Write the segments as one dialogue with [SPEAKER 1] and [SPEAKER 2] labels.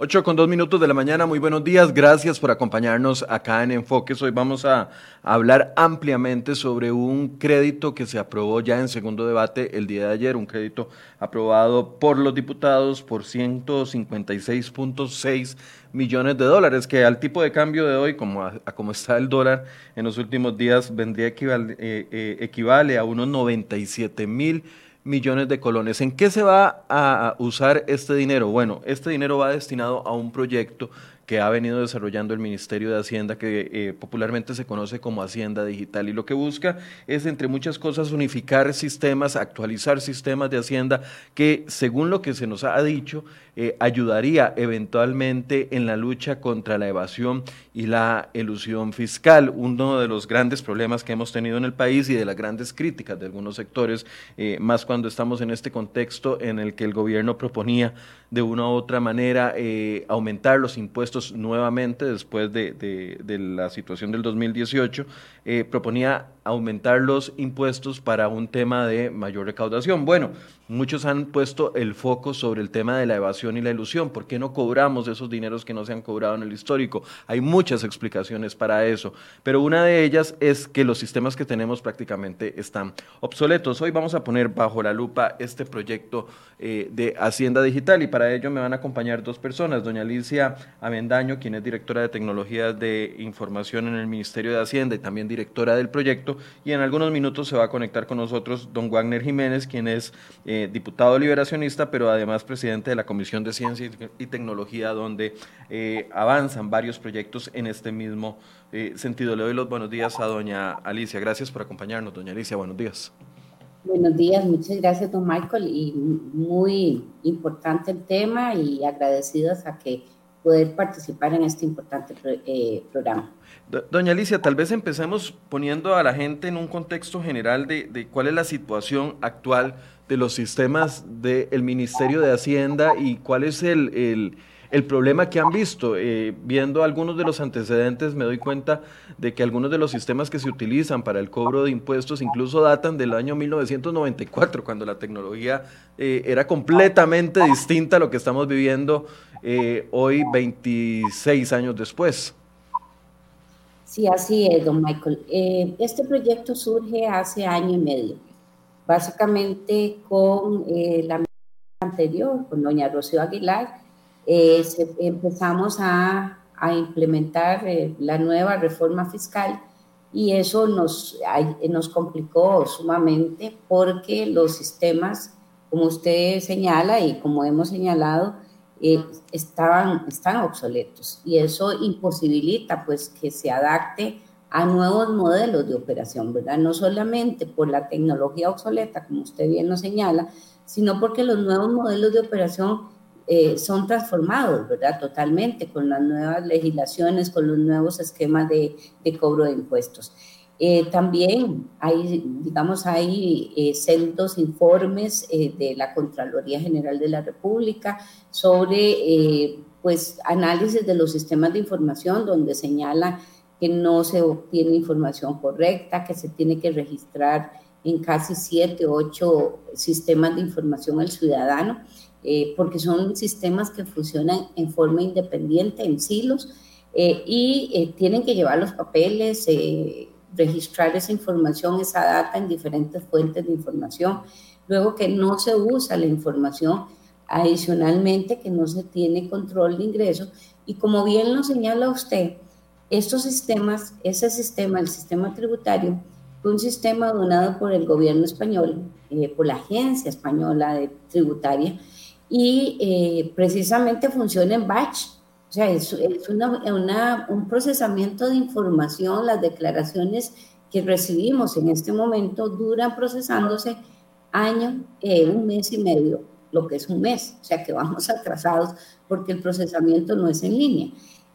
[SPEAKER 1] 8 con 2 minutos de la mañana, muy buenos días, gracias por acompañarnos acá en Enfoques. Hoy vamos a, hablar ampliamente sobre un crédito que se aprobó ya en segundo debate el día de ayer, un crédito aprobado por los diputados por 156.6 millones de dólares, que al tipo de cambio de hoy, como a, como está el dólar en los últimos días, vendría equivale, eh, eh, equivale a unos 97 mil millones de colones. ¿En qué se va a usar este dinero? Bueno, este dinero va destinado a un proyecto que ha venido desarrollando el Ministerio de Hacienda, que eh, popularmente se conoce como Hacienda Digital, y lo que busca es, entre muchas cosas, unificar sistemas, actualizar sistemas de Hacienda, que según lo que se nos ha dicho, eh, ayudaría eventualmente en la lucha contra la evasión y la elusión fiscal, uno de los grandes problemas que hemos tenido en el país y de las grandes críticas de algunos sectores, eh, más cuando estamos en este contexto en el que el gobierno proponía de una u otra manera aumentar los impuestos nuevamente después de, la situación del 2018, eh, proponía aumentar los impuestos para un tema de mayor recaudación. Bueno, muchos han puesto el foco sobre el tema de la evasión y la ilusión. ¿Por qué no cobramos esos dineros que no se han cobrado en el histórico? Hay muchas explicaciones para eso, pero una de ellas es que los sistemas que tenemos prácticamente están obsoletos. Hoy vamos a poner bajo la lupa este proyecto eh, de Hacienda Digital y para ello me van a acompañar dos personas, doña Alicia Avendaño, quien es directora de tecnologías de información en el Ministerio de Hacienda y también directora del proyecto, y en algunos minutos se va a conectar con nosotros don Wagner Jiménez, quien es eh, diputado liberacionista, pero además presidente de la Comisión de Ciencia y Tecnología, donde eh, avanzan varios proyectos en este mismo eh, sentido. Le doy los buenos días a doña Alicia. Gracias por acompañarnos, doña Alicia. Buenos días.
[SPEAKER 2] Buenos días, muchas gracias, don Michael, y muy importante el tema y agradecidos a que poder participar en este importante eh, programa.
[SPEAKER 1] Doña Alicia, tal vez empecemos poniendo a la gente en un contexto general de, cuál es la situación actual de los sistemas del Ministerio de Hacienda y cuál es el, problema que han visto. Eh, viendo algunos de los antecedentes me doy cuenta de que algunos de los sistemas que se utilizan para el cobro de impuestos incluso datan del año 1994, cuando la tecnología eh, era completamente distinta a lo que estamos viviendo eh, hoy 26 años después.
[SPEAKER 2] Sí, así es, don Michael. Eh, este proyecto surge hace año y medio, básicamente con eh, la anterior, con doña Rocío Aguilar, empezamos a, a implementar la nueva reforma fiscal y eso nos, nos complicó sumamente porque los sistemas, como usted señala y como hemos señalado, eh, estaban, están obsoletos y eso imposibilita pues que se adapte a nuevos modelos de operación, ¿verdad? No solamente por la tecnología obsoleta, como usted bien nos señala, sino porque los nuevos modelos de operación eh, son transformados, ¿verdad? Totalmente con las nuevas legislaciones, con los nuevos esquemas de, de cobro de impuestos. Eh, también hay, digamos, hay eh, sendos informes eh, de la Contraloría General de la República sobre, pues, análisis de los sistemas de información donde señala que no se obtiene información correcta, que se tiene que registrar en casi siete, ocho sistemas de información al ciudadano, porque son sistemas que funcionan en forma independiente, en silos, y tienen que llevar los papeles registrar esa información, esa data en diferentes fuentes de información. Luego que no se usa la información, adicionalmente que no se tiene control de ingresos. Y como bien lo señala usted, estos sistemas, ese sistema, el sistema tributario, fue un sistema donado por el gobierno español, eh, por la agencia española de tributaria, y eh, precisamente funciona en batch, o sea, es, es una, un procesamiento de información, las declaraciones que recibimos en este momento duran procesándose año, eh, un mes y medio, lo que es un mes, o sea que vamos atrasados porque el procesamiento no es en línea.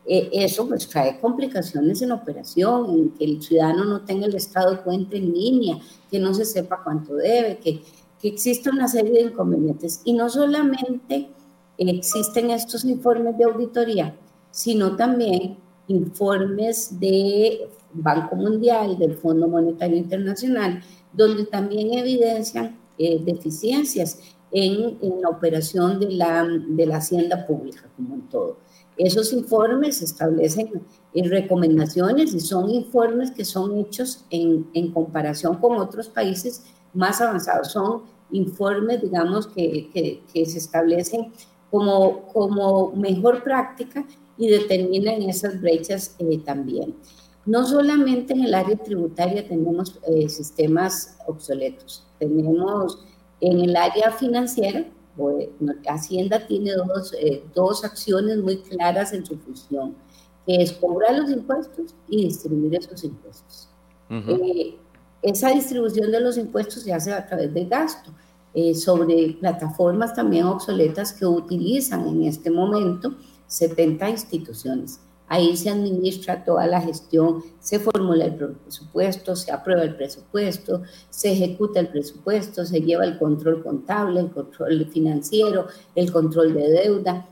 [SPEAKER 2] Eh, eso pues trae complicaciones en operación, en que el ciudadano no tenga el estado de cuenta en línea, que no se sepa cuánto debe, que, que existe una serie de inconvenientes. Y no solamente existen estos informes de auditoría, sino también informes de Banco Mundial, del Fondo Monetario Internacional, donde también evidencian eh, deficiencias en, la operación de la, de la hacienda pública como en todo. Esos informes establecen eh, recomendaciones y son informes que son hechos en, en, comparación con otros países más avanzados. Son informes, digamos, que, que, se establecen como, como mejor práctica y determinan esas brechas eh, también. No solamente en el área tributaria tenemos eh, sistemas obsoletos, tenemos en el área financiera, pues, Hacienda tiene dos, eh, dos acciones muy claras en su función, que es cobrar los impuestos y distribuir esos impuestos. Eh, esa distribución de los impuestos se hace a través de gasto, sobre plataformas también obsoletas que utilizan en este momento 70 instituciones. Ahí se administra toda la gestión, se formula el presupuesto, se aprueba el presupuesto, se ejecuta el presupuesto, se lleva el control contable, el control financiero, el control de deuda,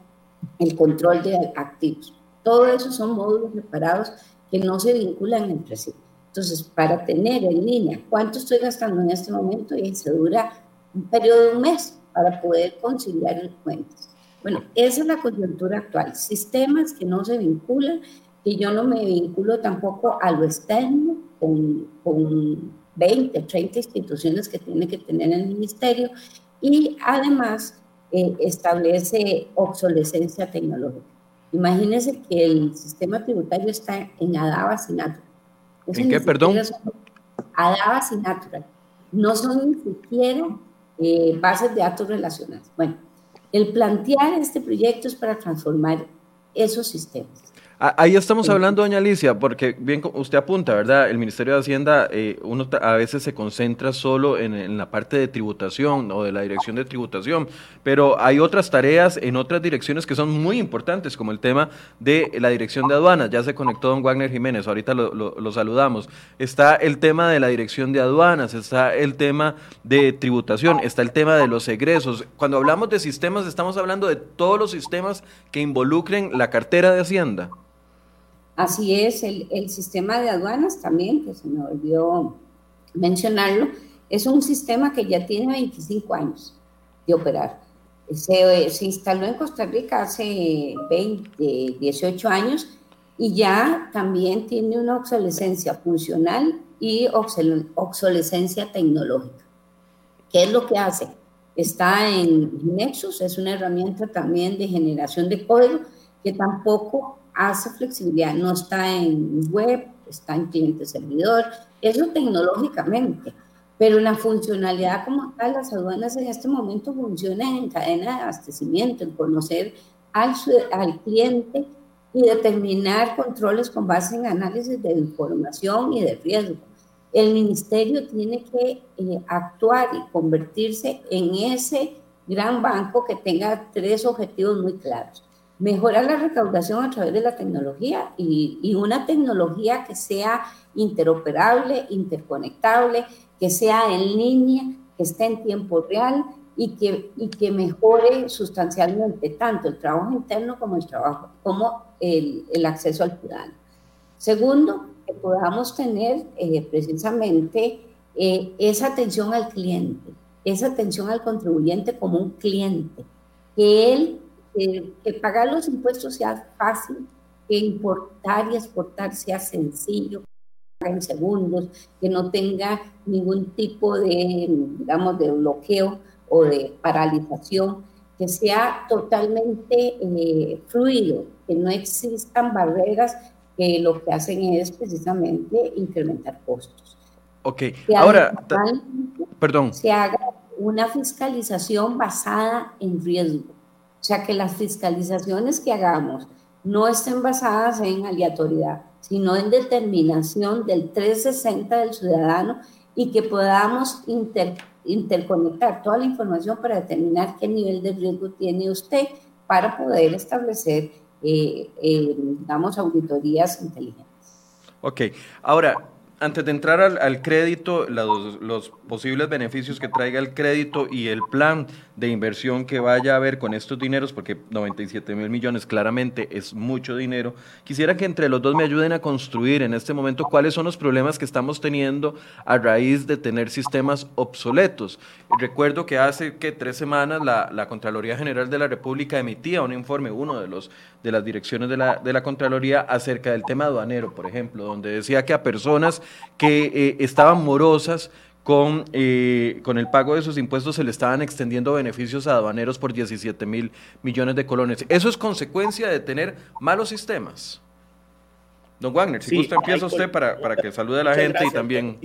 [SPEAKER 2] el control de activos. Todo eso son módulos separados que no se vinculan entre sí. Entonces, para tener en línea cuánto estoy gastando en este momento, y se dura un periodo de un mes para poder conciliar el cuentas. Bueno, esa es la coyuntura actual. Sistemas que no se vinculan, que yo no me vinculo tampoco a lo externo con, con 20, 30 instituciones que tiene que tener el ministerio y además eh, establece obsolescencia tecnológica. Imagínense que el sistema tributario está en Adabas y Natural.
[SPEAKER 1] ¿En qué, perdón?
[SPEAKER 2] Adabas y Natural. No son ni siquiera eh, bases de datos relacionadas. Bueno, el plantear este proyecto es para transformar esos sistemas.
[SPEAKER 1] Ahí estamos hablando, doña Alicia, porque bien usted apunta, ¿verdad? El Ministerio de Hacienda, eh, uno a veces se concentra solo en, la parte de tributación o de la dirección de tributación, pero hay otras tareas en otras direcciones que son muy importantes, como el tema de la dirección de aduanas. Ya se conectó don Wagner Jiménez, ahorita lo, lo saludamos. Está el tema de la dirección de aduanas, está el tema de tributación, está el tema de los egresos. Cuando hablamos de sistemas, estamos hablando de todos los sistemas que involucren la cartera de Hacienda.
[SPEAKER 2] Así es, el, sistema de aduanas también, que se me olvidó mencionarlo, es un sistema que ya tiene 25 años de operar. Se, se, instaló en Costa Rica hace 20, 18 años y ya también tiene una obsolescencia funcional y obsolescencia tecnológica. ¿Qué es lo que hace? Está en Nexus, es una herramienta también de generación de código que tampoco hace flexibilidad, no está en web, está en cliente servidor, eso tecnológicamente, pero la funcionalidad como tal, las aduanas en este momento funcionan en cadena de abastecimiento, en conocer al, al cliente y determinar controles con base en análisis de información y de riesgo. El ministerio tiene que eh, actuar y convertirse en ese gran banco que tenga tres objetivos muy claros mejorar la recaudación a través de la tecnología y, una tecnología que sea interoperable, interconectable, que sea en línea, que esté en tiempo real y que, mejore sustancialmente tanto el trabajo interno como el trabajo, como el acceso al ciudadano. Segundo, que podamos tener eh, precisamente eh, esa atención al cliente, esa atención al contribuyente como un cliente, que él que, pagar los impuestos sea fácil, que importar y exportar sea sencillo, en segundos, que no tenga ningún tipo de, digamos, de bloqueo o de paralización, que sea totalmente eh, fluido, que no existan barreras que lo que hacen es precisamente incrementar costos.
[SPEAKER 1] Ok, ahora, perdón.
[SPEAKER 2] Se haga una fiscalización basada en riesgo o sea, que las fiscalizaciones que hagamos no estén basadas en aleatoriedad, sino en determinación del 360 del ciudadano y que podamos interconectar toda la información para determinar qué nivel de riesgo tiene usted para poder establecer, eh, eh, digamos, auditorías inteligentes.
[SPEAKER 1] Ok, ahora, antes de entrar al, crédito, los, posibles beneficios que traiga el crédito y el plan de inversión que vaya a haber con estos dineros, porque 97 mil millones claramente es mucho dinero, quisiera que entre los dos me ayuden a construir en este momento cuáles son los problemas que estamos teniendo a raíz de tener sistemas obsoletos. Recuerdo que hace que tres semanas la, la Contraloría General de la República emitía un informe, uno de los de las direcciones de la, de la Contraloría acerca del tema aduanero, por ejemplo, donde decía que a personas que eh, estaban morosas con, eh, con el pago de sus impuestos se le estaban extendiendo beneficios a aduaneros por 17 mil millones de colones. ¿Eso es consecuencia de tener malos sistemas? Don Wagner, si gusta empieza usted para, para que salude a la gente y también...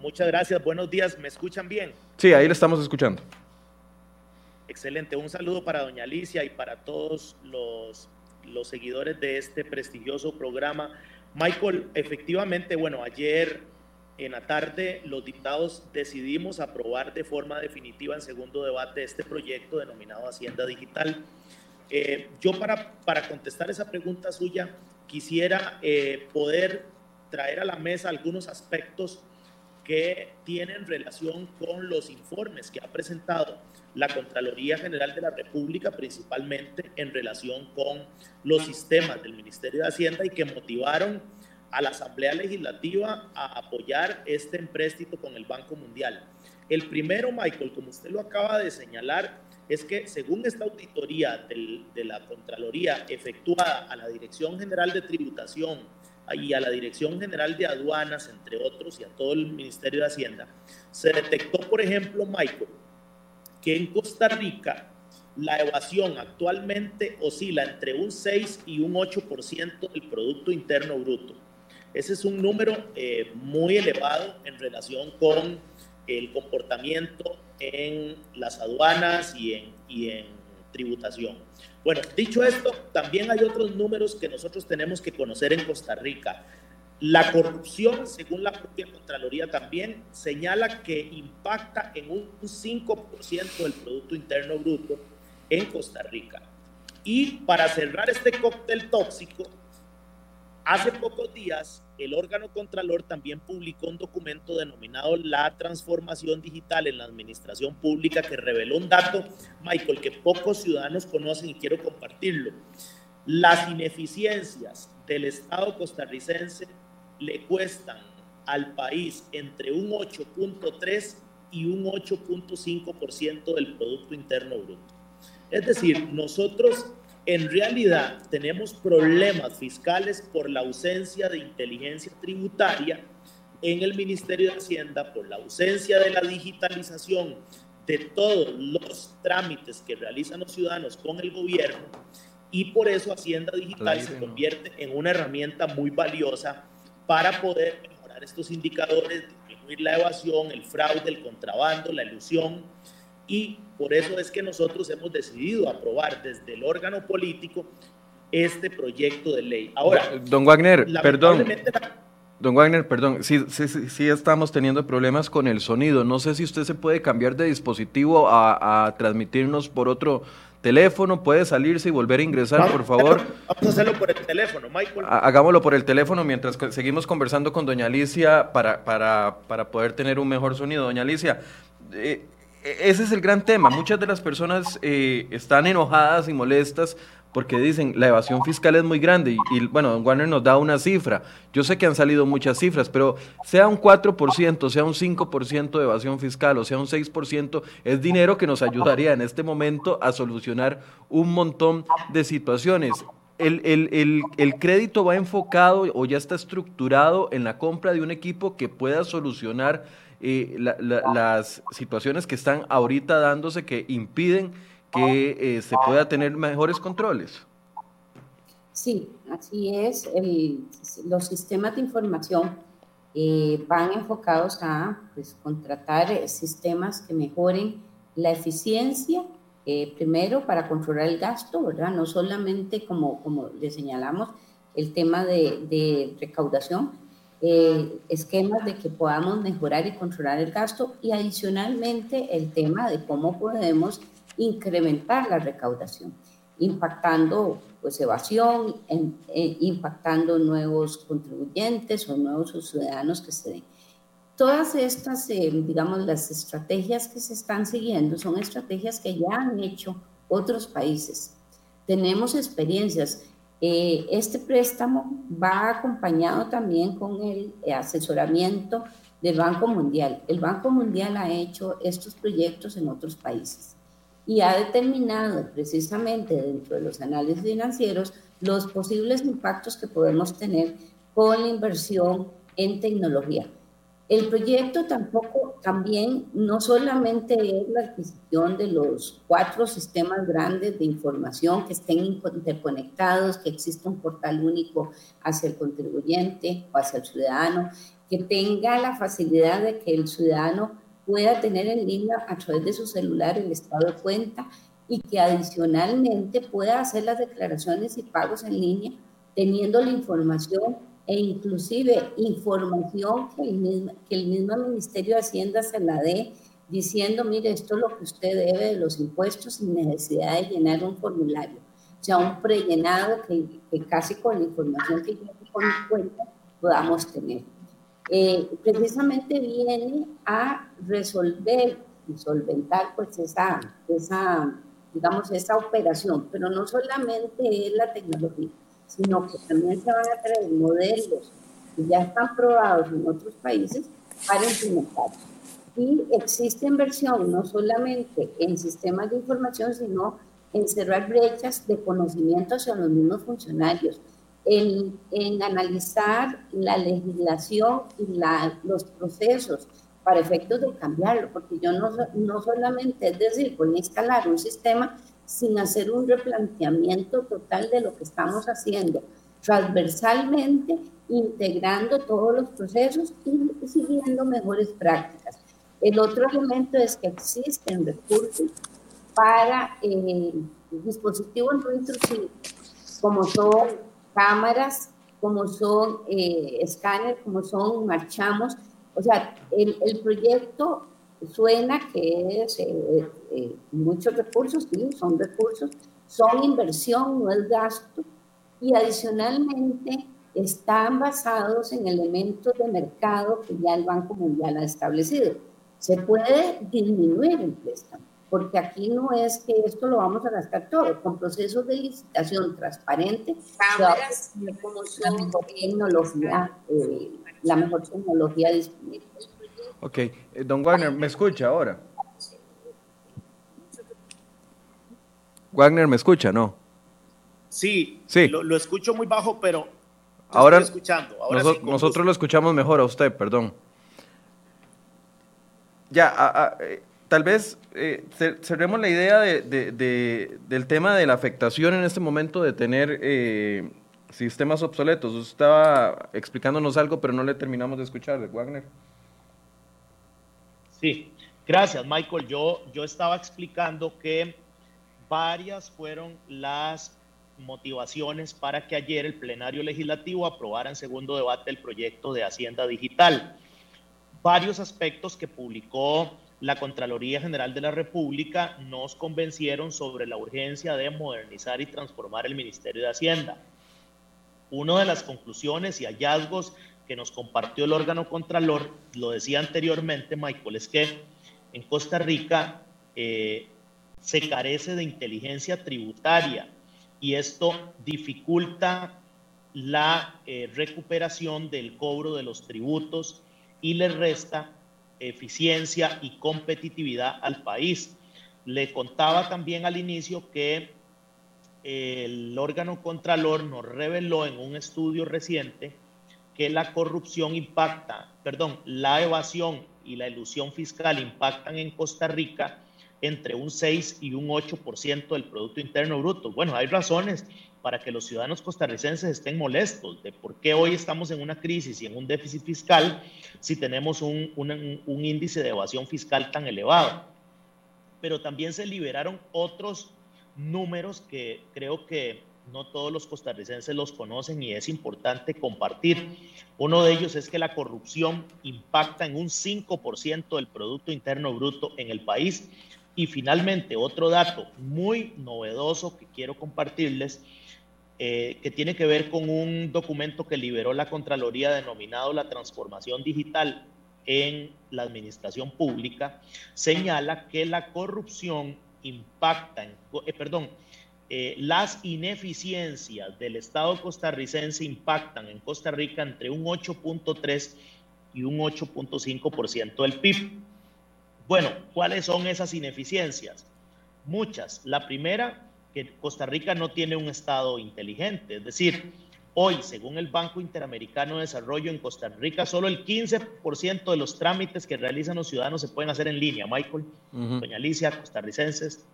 [SPEAKER 3] Muchas gracias, buenos días, ¿me escuchan bien?
[SPEAKER 1] Sí, ahí le estamos escuchando.
[SPEAKER 3] Excelente, un saludo para doña Alicia y para todos los, los seguidores de este prestigioso programa. Michael, efectivamente, bueno, ayer en la tarde los diputados decidimos aprobar de forma definitiva en segundo debate este proyecto denominado Hacienda Digital. Eh, yo para, para contestar esa pregunta suya quisiera eh, poder traer a la mesa algunos aspectos que tienen relación con los informes que ha presentado la Contraloría General de la República, principalmente en relación con los sistemas del Ministerio de Hacienda y que motivaron a la Asamblea Legislativa a apoyar este empréstito con el Banco Mundial. El primero, Michael, como usted lo acaba de señalar, es que según esta auditoría de la Contraloría efectuada a la Dirección General de Tributación y a la Dirección General de Aduanas, entre otros, y a todo el Ministerio de Hacienda, se detectó, por ejemplo, Michael, que en Costa Rica la evasión actualmente oscila entre un 6 y un 8% del Producto Interno Bruto. Ese es un número eh, muy elevado en relación con el comportamiento en las aduanas y en, y en tributación. Bueno, dicho esto, también hay otros números que nosotros tenemos que conocer en Costa Rica. La corrupción, según la propia Contraloría también, señala que impacta en un 5% del Producto Interno Bruto en Costa Rica. Y para cerrar este cóctel tóxico, hace pocos días el órgano Contralor también publicó un documento denominado La transformación digital en la administración pública que reveló un dato, Michael, que pocos ciudadanos conocen y quiero compartirlo. Las ineficiencias del Estado costarricense le cuestan al país entre un 8.3 y un 8.5% del Producto Interno Bruto. Es decir, nosotros en realidad tenemos problemas fiscales por la ausencia de inteligencia tributaria en el Ministerio de Hacienda, por la ausencia de la digitalización de todos los trámites que realizan los ciudadanos con el gobierno y por eso Hacienda Digital se convierte en una herramienta muy valiosa para poder mejorar estos indicadores, disminuir la evasión, el fraude, el contrabando, la ilusión. Y por eso es que nosotros hemos decidido aprobar desde el órgano político este proyecto de ley. Ahora,
[SPEAKER 1] don Wagner, perdón. Don Wagner, perdón, sí, sí, sí, estamos teniendo problemas con el sonido. No sé si usted se puede cambiar de dispositivo a, a transmitirnos por otro teléfono, puede salirse y volver a ingresar, por favor.
[SPEAKER 3] Vamos a hacerlo por el teléfono, Michael.
[SPEAKER 1] Hagámoslo por el teléfono mientras seguimos conversando con doña Alicia para, para, para poder tener un mejor sonido. Doña Alicia, eh, ese es el gran tema. Muchas de las personas eh, están enojadas y molestas porque dicen la evasión fiscal es muy grande y, bueno, don Warner nos da una cifra. Yo sé que han salido muchas cifras, pero sea un 4%, sea un 5% de evasión fiscal o sea un 6%, es dinero que nos ayudaría en este momento a solucionar un montón de situaciones. El, el, el, crédito va enfocado o ya está estructurado en la compra de un equipo que pueda solucionar eh, las situaciones que están ahorita dándose que impiden que eh, se pueda tener mejores controles.
[SPEAKER 2] Sí, así es. los sistemas de información eh, van enfocados a pues, contratar eh, sistemas que mejoren la eficiencia, primero para controlar el gasto, ¿verdad? No solamente como, como le señalamos el tema de, de recaudación, esquemas de que podamos mejorar y controlar el gasto y adicionalmente el tema de cómo podemos incrementar la recaudación, impactando pues evasión, impactando nuevos contribuyentes o nuevos ciudadanos que se den. Todas estas, eh, digamos, las estrategias que se están siguiendo son estrategias que ya han hecho otros países. Tenemos experiencias. Eh, este préstamo va acompañado también con el asesoramiento del Banco Mundial. El Banco Mundial ha hecho estos proyectos en otros países y ha determinado precisamente dentro de los análisis financieros los posibles impactos que podemos tener con la inversión en tecnología. El proyecto tampoco, también, no solamente es la adquisición de los cuatro sistemas grandes de información que estén interconectados, que exista un portal único hacia el contribuyente o hacia el ciudadano, que tenga la facilidad de que el ciudadano pueda tener en línea a través de su celular el estado de cuenta y que adicionalmente pueda hacer las declaraciones y pagos en línea teniendo la información e inclusive información que el, mismo, que el mismo Ministerio de Hacienda se la dé diciendo, mire, esto es lo que usted debe de los impuestos sin necesidad de llenar un formulario. O sea, un prellenado que, que casi con la información que yo con cuenta podamos tener. Eh, precisamente viene a resolver y solventar pues esa, esa, digamos, esa operación, pero no solamente es la tecnología, sino que también se van a traer modelos que ya están probados en otros países para implementar. Y existe inversión no solamente en sistemas de información, sino en cerrar brechas de conocimiento hacia los mismos funcionarios, en, en analizar la legislación y la, los procesos para efectos de cambiarlo, porque yo no, no solamente, es decir, voy a instalar un sistema sin hacer un replanteamiento total de lo que estamos haciendo, transversalmente integrando todos los procesos y siguiendo mejores prácticas. El otro elemento es que existen recursos para eh, dispositivos no intrusivos, como son cámaras, como son eh, escáneres, como son marchamos. O sea, el, el proyecto suena que es eh, eh, muchos recursos, sí, son recursos, son inversión, no es gasto, y adicionalmente están basados en elementos de mercado que ya el Banco Mundial ha establecido. Se puede disminuir el préstamo, porque aquí no es que esto lo vamos a gastar todo, con procesos de licitación transparente, cámaras, la mejor tecnología, eh, la mejor tecnología disponible.
[SPEAKER 1] Ok, eh, don Wagner, ¿me escucha ahora? Wagner, ¿me escucha? No.
[SPEAKER 3] Sí, sí. Lo, escucho muy bajo, pero
[SPEAKER 1] ahora estoy escuchando. nosotros lo escuchamos mejor a usted, perdón. Ya, eh, tal vez eh, cerremos la idea del tema de la afectación en este momento de tener sistemas obsoletos. Usted estaba explicándonos algo, pero no le terminamos de escuchar, Wagner.
[SPEAKER 3] Sí, gracias Michael. Yo, yo estaba explicando que varias fueron las motivaciones para que ayer el plenario legislativo aprobara en segundo debate el proyecto de Hacienda Digital. Varios aspectos que publicó la Contraloría General de la República nos convencieron sobre la urgencia de modernizar y transformar el Ministerio de Hacienda. Una de las conclusiones y hallazgos que nos compartió el órgano Contralor, lo decía anteriormente Michael, es que en Costa Rica eh, se carece de inteligencia tributaria y esto dificulta la eh, recuperación del cobro de los tributos y le resta eficiencia y competitividad al país. Le contaba también al inicio que el órgano Contralor nos reveló en un estudio reciente que la corrupción impacta, perdón, la evasión y la ilusión fiscal impactan en Costa Rica entre un 6 y un 8% del Producto Interno Bruto. Bueno, hay razones para que los ciudadanos costarricenses estén molestos de por qué hoy estamos en una crisis y en un déficit fiscal si tenemos un, un índice de evasión fiscal tan elevado. Pero también se liberaron otros números que creo que no todos los costarricenses los conocen y es importante compartir. Uno de ellos es que la corrupción impacta en un 5% del Producto Interno Bruto en el país. Y finalmente, otro dato muy novedoso que quiero compartirles eh, que tiene que ver con un documento que liberó la Contraloría denominado la transformación digital en la administración pública, señala que la corrupción impacta, eh, perdón, eh, las ineficiencias del Estado costarricense impactan en Costa Rica entre un 8.3 y un 8.5% del PIB. Bueno, ¿cuáles son esas ineficiencias? Muchas. La primera, que Costa Rica no tiene un Estado inteligente, es decir, Hoy, según el Banco Interamericano de Desarrollo en Costa Rica, solo el 15% de los trámites que realizan los ciudadanos se pueden hacer en línea. Michael, doña Alicia, costarricenses.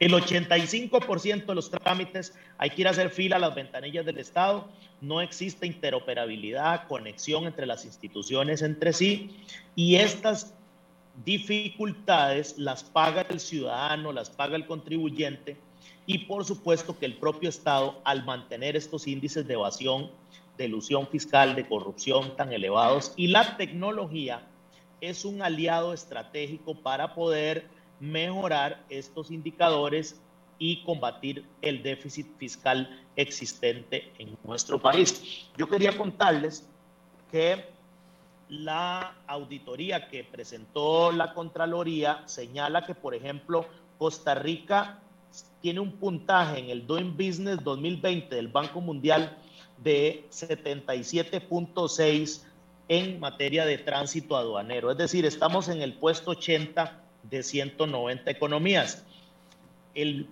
[SPEAKER 3] El 85% de los trámites hay que ir a hacer fila a las ventanillas del Estado. No existe interoperabilidad, conexión entre las instituciones entre sí. Y estas dificultades las paga el ciudadano, las paga el contribuyente y por supuesto que el propio Estado, al mantener estos índices de evasión, de ilusión fiscal, de corrupción tan elevados, y la tecnología es un aliado estratégico para poder mejorar estos indicadores y combatir el déficit fiscal existente en nuestro país. Yo quería contarles que la auditoría que presentó la Contraloría señala que, por ejemplo, Costa Rica tiene un puntaje en el Doing Business 2020 del Banco Mundial de 77.6 en materia de tránsito aduanero. Es decir, estamos en el puesto 80 de 190 economías. El,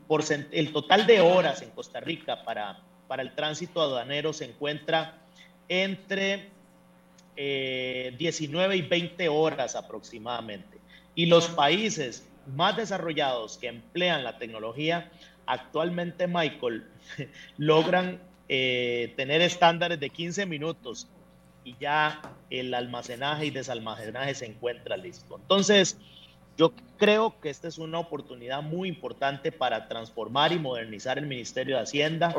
[SPEAKER 3] el total de horas en Costa Rica para, para el tránsito aduanero se encuentra entre 19 eh, y 20 horas aproximadamente. Y los países más desarrollados que emplean la tecnología, actualmente, Michael, logran eh, tener estándares de 15 minutos y ya el almacenaje y desalmacenaje se encuentra listo. Entonces, yo creo que esta es una oportunidad muy importante para transformar y modernizar el Ministerio de Hacienda,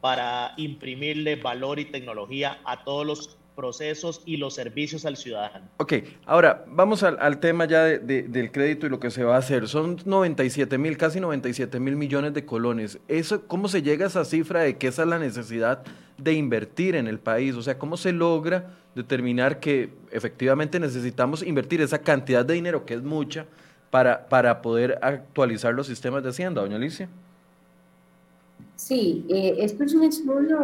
[SPEAKER 3] para imprimirle valor y tecnología a todos los procesos y los servicios al ciudadano.
[SPEAKER 1] Ok, ahora vamos al, tema ya del crédito y lo que se va a hacer. Son 97 mil, casi 97 mil millones de colones. Eso, ¿Cómo se llega a esa cifra de que esa es la necesidad de invertir en el país? O sea, ¿cómo se logra determinar que efectivamente necesitamos invertir esa cantidad de dinero, que es mucha, para, para poder actualizar los sistemas de Hacienda, doña Alicia?
[SPEAKER 2] Sí, eh, esto es un estudio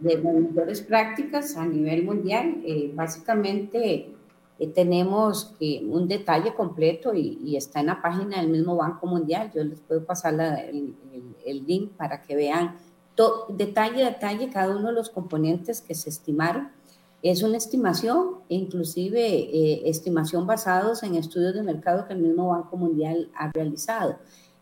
[SPEAKER 2] de de mejores prácticas a nivel mundial. Eh, básicamente eh, tenemos un detalle completo y, está en la página del mismo Banco Mundial. Yo les puedo pasar el, link para que vean detalle a detalle cada uno de los componentes que se estimaron. Es una estimación, inclusive estimación basados en estudios de mercado que el mismo Banco Mundial ha realizado.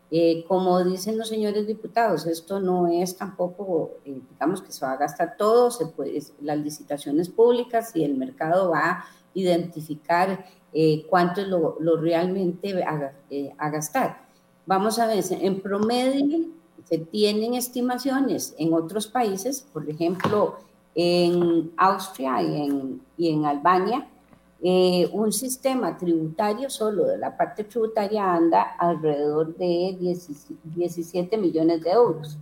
[SPEAKER 2] Eh, como dicen los señores diputados, esto no es tampoco, eh, digamos que se va a gastar todo, se puede, las licitaciones públicas y el mercado va a identificar eh, cuánto es lo, lo realmente a, a, gastar. Vamos a ver, en promedio se tienen estimaciones en otros países, por ejemplo, en Austria y en, y en Albania, eh, un sistema tributario solo de la parte tributaria anda alrededor de 17 millones de euros,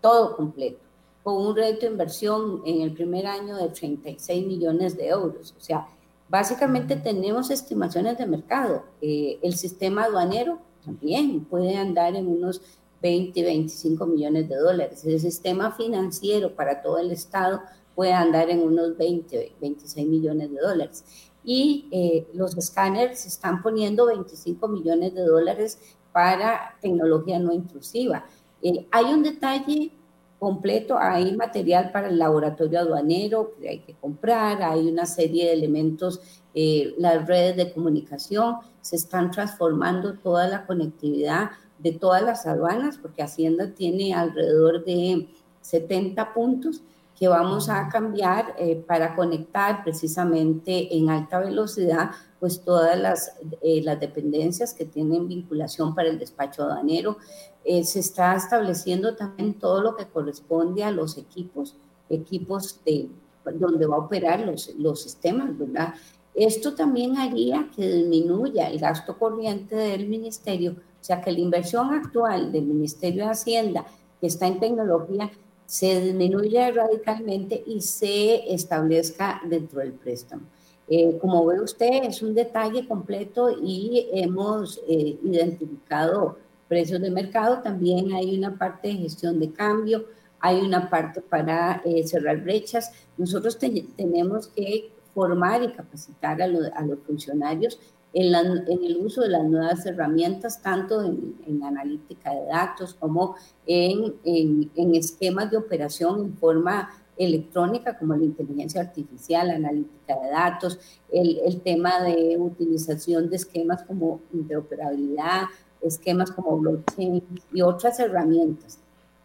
[SPEAKER 2] todo completo, con un reto de inversión en el primer año de 36 millones de euros. O sea, básicamente tenemos estimaciones de mercado. Eh, el sistema aduanero también puede andar en unos 20, 25 millones de dólares. El sistema financiero para todo el Estado puede andar en unos 20, 26 millones de dólares y eh, los escáneres están poniendo 25 millones de dólares para tecnología no intrusiva. Eh, hay un detalle completo, hay material para el laboratorio aduanero que hay que comprar, hay una serie de elementos, eh, las redes de comunicación, se están transformando toda la conectividad de todas las aduanas, porque Hacienda tiene alrededor de 70 puntos que vamos a cambiar eh, para conectar precisamente en alta velocidad pues todas las, eh, las dependencias que tienen vinculación para el despacho aduanero. Eh, se está estableciendo también todo lo que corresponde a los equipos, equipos de donde va a operar los, los sistemas, ¿verdad? Esto también haría que disminuya el gasto corriente del ministerio, o sea que la inversión actual del Ministerio de Hacienda que está en tecnología se disminuya radicalmente y se establezca dentro del préstamo. Eh, como ve usted, es un detalle completo y hemos eh, identificado precios de mercado. También hay una parte de gestión de cambio, hay una parte para eh, cerrar brechas. Nosotros tenemos que formar y capacitar a, a los funcionarios en, en, el uso de las nuevas herramientas, tanto en, en analítica de datos como en, en, esquemas de operación en forma electrónica como la inteligencia artificial, analítica de datos, el, el, tema de utilización de esquemas como interoperabilidad, esquemas como blockchain y otras herramientas.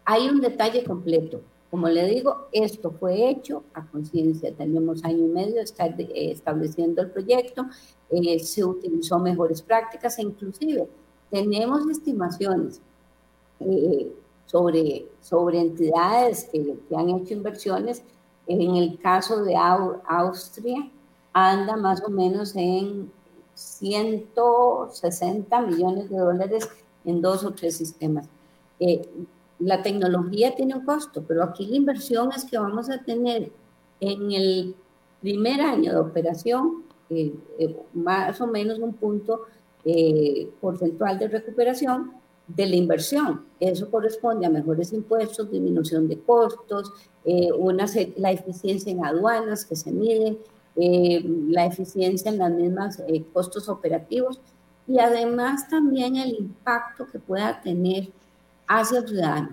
[SPEAKER 2] Hay un detalle completo. Como le digo, esto fue hecho a conciencia. Tenemos año y medio estar eh, estableciendo el proyecto, eh, se utilizó mejores prácticas e inclusive tenemos estimaciones eh, sobre, sobre entidades que, han hecho inversiones. En el caso de Austria, anda más o menos en 160 millones de dólares en dos o tres sistemas. La tecnología tiene un costo, pero aquí la inversión es que vamos a tener en el primer año de operación eh, eh, más o menos un punto eh, porcentual de recuperación de la inversión. Eso corresponde a mejores impuestos, disminución de costos, una, la eficiencia en aduanas que se mide, la eficiencia en las mismas costos operativos y además también el impacto que pueda tener hacia el ciudadano.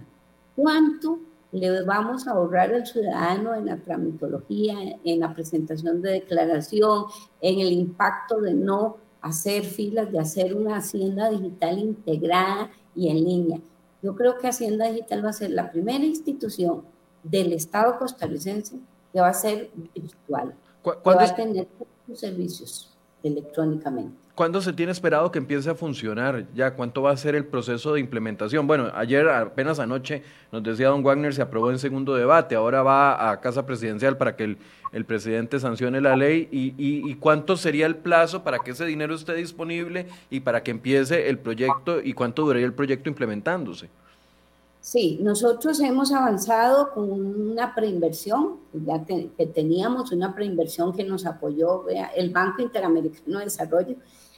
[SPEAKER 2] ¿Cuánto le vamos a ahorrar al ciudadano en la tramitología, en la presentación de declaración, en el impacto de no hacer filas, de hacer una hacienda digital integrada y en línea. Yo creo que Hacienda Digital va a ser la primera institución del Estado costarricense que va a ser virtual, que va a tener sus servicios electrónicamente.
[SPEAKER 1] ¿Cuándo se tiene esperado que empiece a funcionar? ¿Ya cuánto va a ser el proceso de implementación? Bueno, ayer, apenas anoche, nos decía don Wagner, se aprobó en segundo debate, ahora va a Casa Presidencial para que el, el presidente sancione la ley. Y, y, ¿Y, cuánto sería el plazo para que ese dinero esté disponible y para que empiece el proyecto y cuánto duraría el proyecto implementándose?
[SPEAKER 2] Sí, nosotros hemos avanzado con una preinversión, ya que teníamos una preinversión que nos apoyó el Banco Interamericano de Desarrollo.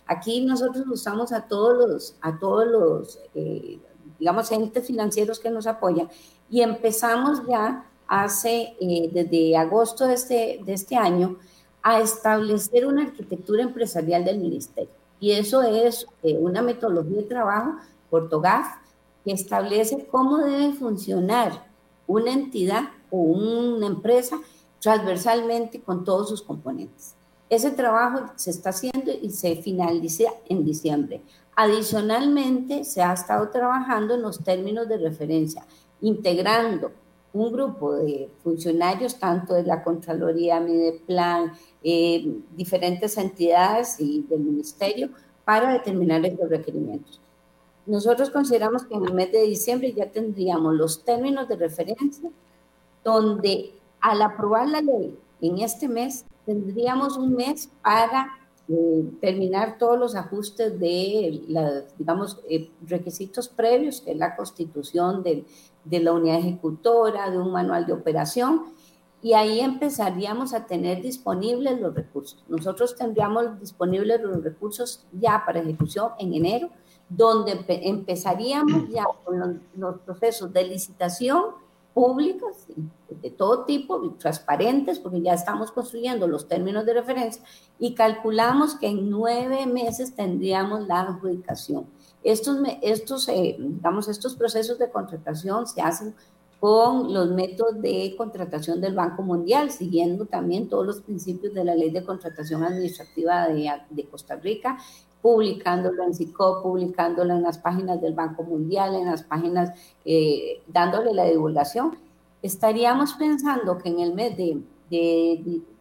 [SPEAKER 2] Aquí nosotros usamos a todos los, a todos los eh, digamos, entes financieros que nos apoyan y empezamos ya hace, eh, desde agosto de este, de este año, a establecer una arquitectura empresarial del ministerio. Y eso es eh, una metodología de trabajo por TOGAF, que establece cómo debe funcionar una entidad o una empresa transversalmente con todos sus componentes. Ese trabajo se está haciendo y se finaliza en diciembre. Adicionalmente, se ha estado trabajando en los términos de referencia, integrando un grupo de funcionarios, tanto de la Contraloría, Mideplan, eh, diferentes entidades y del Ministerio, para determinar los requerimientos. Nosotros consideramos que en el mes de diciembre ya tendríamos los términos de referencia, donde al aprobar la ley en este mes, tendríamos un mes para eh, terminar todos los ajustes de los, digamos, eh, requisitos previos, que es la constitución de, de la unidad ejecutora, de un manual de operación, y ahí empezaríamos a tener disponibles los recursos. Nosotros tendríamos disponibles los recursos ya para ejecución en enero, donde empezaríamos ya con los, procesos de licitación públicos de todo tipo, transparentes, porque ya estamos construyendo los términos de referencia y calculamos que en nueve meses tendríamos la adjudicación. Estos, estos, eh, digamos, estos procesos de contratación se hacen con los métodos de contratación del Banco Mundial, siguiendo también todos los principios de la Ley de Contratación Administrativa de, de Costa Rica publicándolo en SICO, publicándolo en las páginas del Banco Mundial, en las páginas, eh, dándole la divulgación, estaríamos pensando que en el mes de,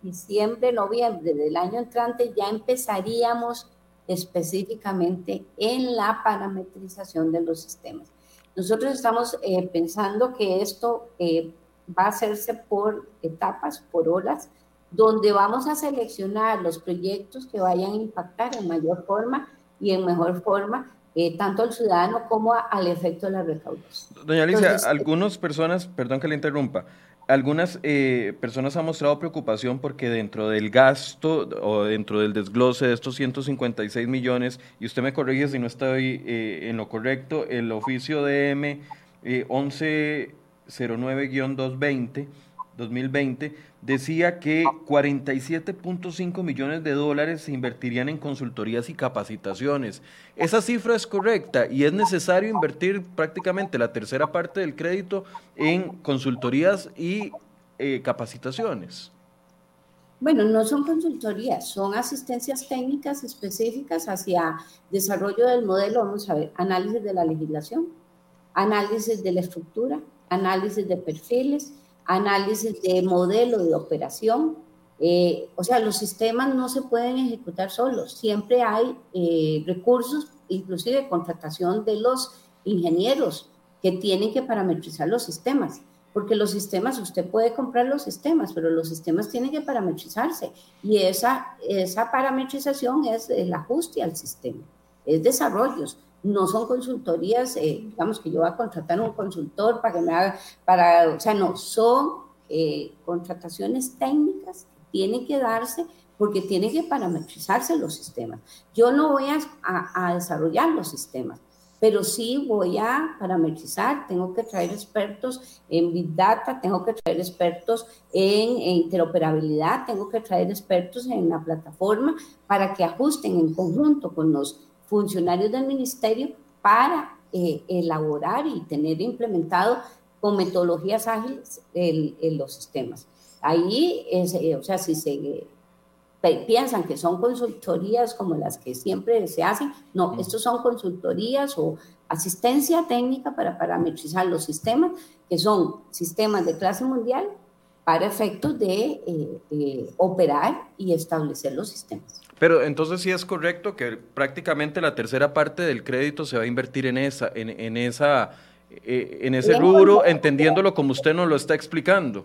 [SPEAKER 2] diciembre, noviembre del año entrante ya empezaríamos específicamente en la parametrización de los sistemas. Nosotros estamos eh, pensando que esto eh, va a hacerse por etapas, por olas, donde vamos a seleccionar los proyectos que vayan a impactar en mayor forma y en mejor forma eh, tanto al ciudadano como al efecto de la recaudación.
[SPEAKER 1] Doña Alicia, algunas personas, perdón que le interrumpa, algunas eh, personas han mostrado preocupación porque dentro del gasto o dentro del desglose de estos 156 millones, y usted me corrige si no estoy eh, en lo correcto, el oficio DM 1109-220 2020 decía que 47.5 millones de dólares se invertirían en consultorías y capacitaciones. Esa cifra es correcta y es necesario invertir prácticamente la tercera parte del crédito en consultorías y eh, capacitaciones.
[SPEAKER 2] Bueno, no son consultorías, son asistencias técnicas específicas hacia desarrollo del modelo, vamos a ver, análisis de la legislación, análisis de la estructura, análisis de perfiles, análisis de modelo de operación. Eh, o sea, los sistemas no se pueden ejecutar solos, siempre hay eh, recursos, inclusive contratación de los ingenieros que tienen que parametrizar los sistemas, porque los sistemas, usted puede comprar los sistemas, pero los sistemas tienen que parametrizarse. Y esa, esa parametrización es el ajuste al sistema, es desarrollos no son consultorías, eh, digamos que yo voy a contratar un consultor para que me haga, para, o sea, no, son eh, contrataciones técnicas que tienen que darse porque tienen que parametrizarse los sistemas. Yo no voy a, desarrollar los sistemas, pero sí voy a parametrizar, tengo que traer expertos en Big Data, tengo que traer expertos en, interoperabilidad, tengo que traer expertos en la plataforma para que ajusten en conjunto con los funcionarios del ministerio para eh, elaborar y tener implementado con metodologías ágiles en los sistemas. Ahí, es, eh, o sea, si se piensan que son consultorías como las que siempre se hacen, no, estos son consultorías o asistencia técnica para parametrizar los sistemas, que son sistemas de clase mundial para efectos de eh, operar y establecer los sistemas.
[SPEAKER 1] Pero entonces sí es correcto que prácticamente la tercera parte del crédito se va a invertir en esa, en, en esa, eh, en ese rubro, entendiéndolo como usted nos lo está explicando.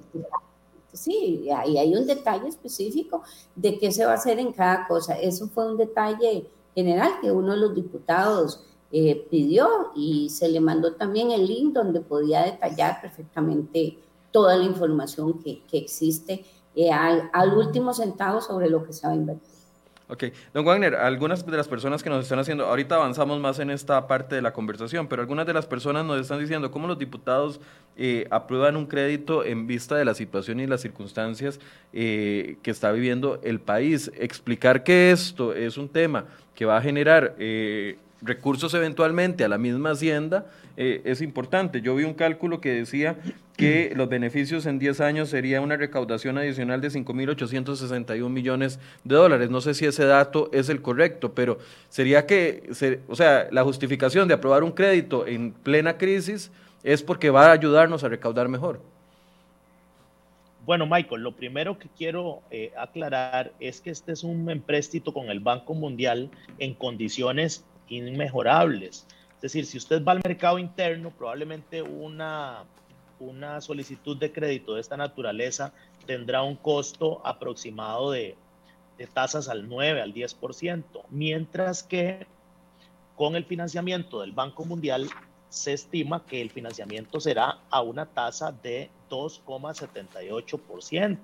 [SPEAKER 2] Sí, ahí hay un detalle específico de qué se va a hacer en cada cosa. Eso fue un detalle general que uno de los diputados eh, pidió y se le mandó también el link donde podía detallar perfectamente toda la información que, que existe eh, al, al último centavo sobre lo que se va a invertir.
[SPEAKER 1] Ok, don Wagner, algunas de las personas que nos están haciendo, ahorita avanzamos más en esta parte de la conversación, pero algunas de las personas nos están diciendo cómo los diputados eh, aprueban un crédito en vista de la situación y las circunstancias eh, que está viviendo el país. Explicar que esto es un tema que va a generar eh, recursos eventualmente a la misma hacienda es importante. Yo vi un cálculo que decía que los beneficios en 10 años sería una recaudación adicional de 5.861 millones de dólares. No sé si ese dato es el correcto, pero sería que, o sea, la justificación de aprobar un crédito en plena crisis es porque va a ayudarnos a recaudar mejor.
[SPEAKER 3] Bueno, Michael, lo primero que quiero eh, aclarar es que este es un empréstito con el Banco Mundial en condiciones inmejorables. Es decir, si usted va al mercado interno, probablemente una una solicitud de crédito de esta naturaleza tendrá un costo aproximado de, tasas al 9, al 10%, mientras que con el financiamiento del Banco Mundial se estima que el financiamiento será a una tasa de 2,78%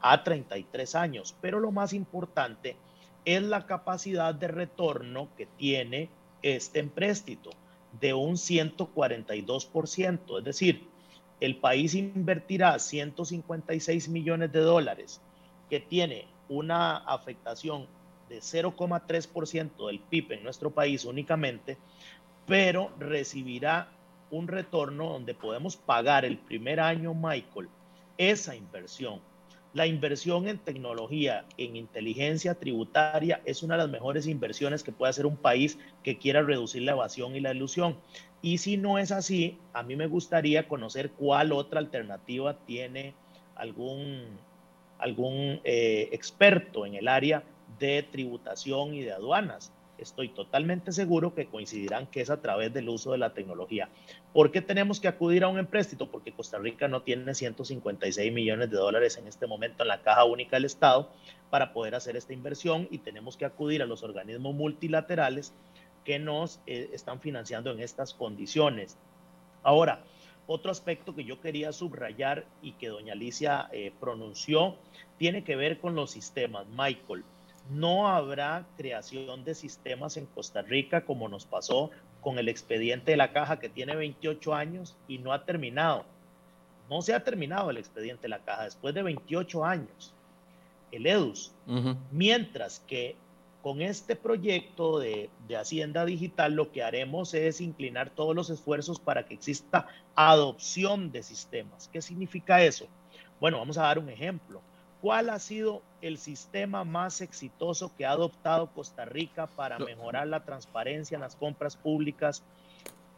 [SPEAKER 3] a 33 años. Pero lo más importante es la capacidad de retorno que tiene este empréstito de un 142%, es decir, el país invertirá 156 millones de dólares, que tiene una afectación de 0,3% del PIB en nuestro país únicamente, pero recibirá un retorno donde podemos pagar el primer año, Michael, esa inversión. La inversión en tecnología, en inteligencia tributaria, es una de las mejores inversiones que puede hacer un país que quiera reducir la evasión y la ilusión. Y si no es así, a mí me gustaría conocer cuál otra alternativa tiene algún, algún eh, experto en el área de tributación y de aduanas. Estoy totalmente seguro que coincidirán que es a través del uso de la tecnología. ¿Por qué tenemos que acudir a un empréstito? Porque Costa Rica no tiene 156 millones de dólares en este momento en la caja única del Estado para poder hacer esta inversión y tenemos que acudir a los organismos multilaterales que nos eh, están financiando en estas condiciones. Ahora, otro aspecto que yo quería subrayar y que doña Alicia eh, pronunció tiene que ver con los sistemas. Michael, no habrá creación de sistemas en Costa Rica como nos pasó con el expediente de la caja que tiene 28 años y no ha terminado. No se ha terminado el expediente de la caja después de 28 años, el EDUS. Mientras que con este proyecto de, Hacienda Digital lo que haremos es inclinar todos los esfuerzos para que exista adopción de sistemas. ¿Qué significa eso? Bueno, vamos a dar un ejemplo. ¿Cuál ha sido el sistema más exitoso que ha adoptado Costa Rica para mejorar la transparencia en las compras públicas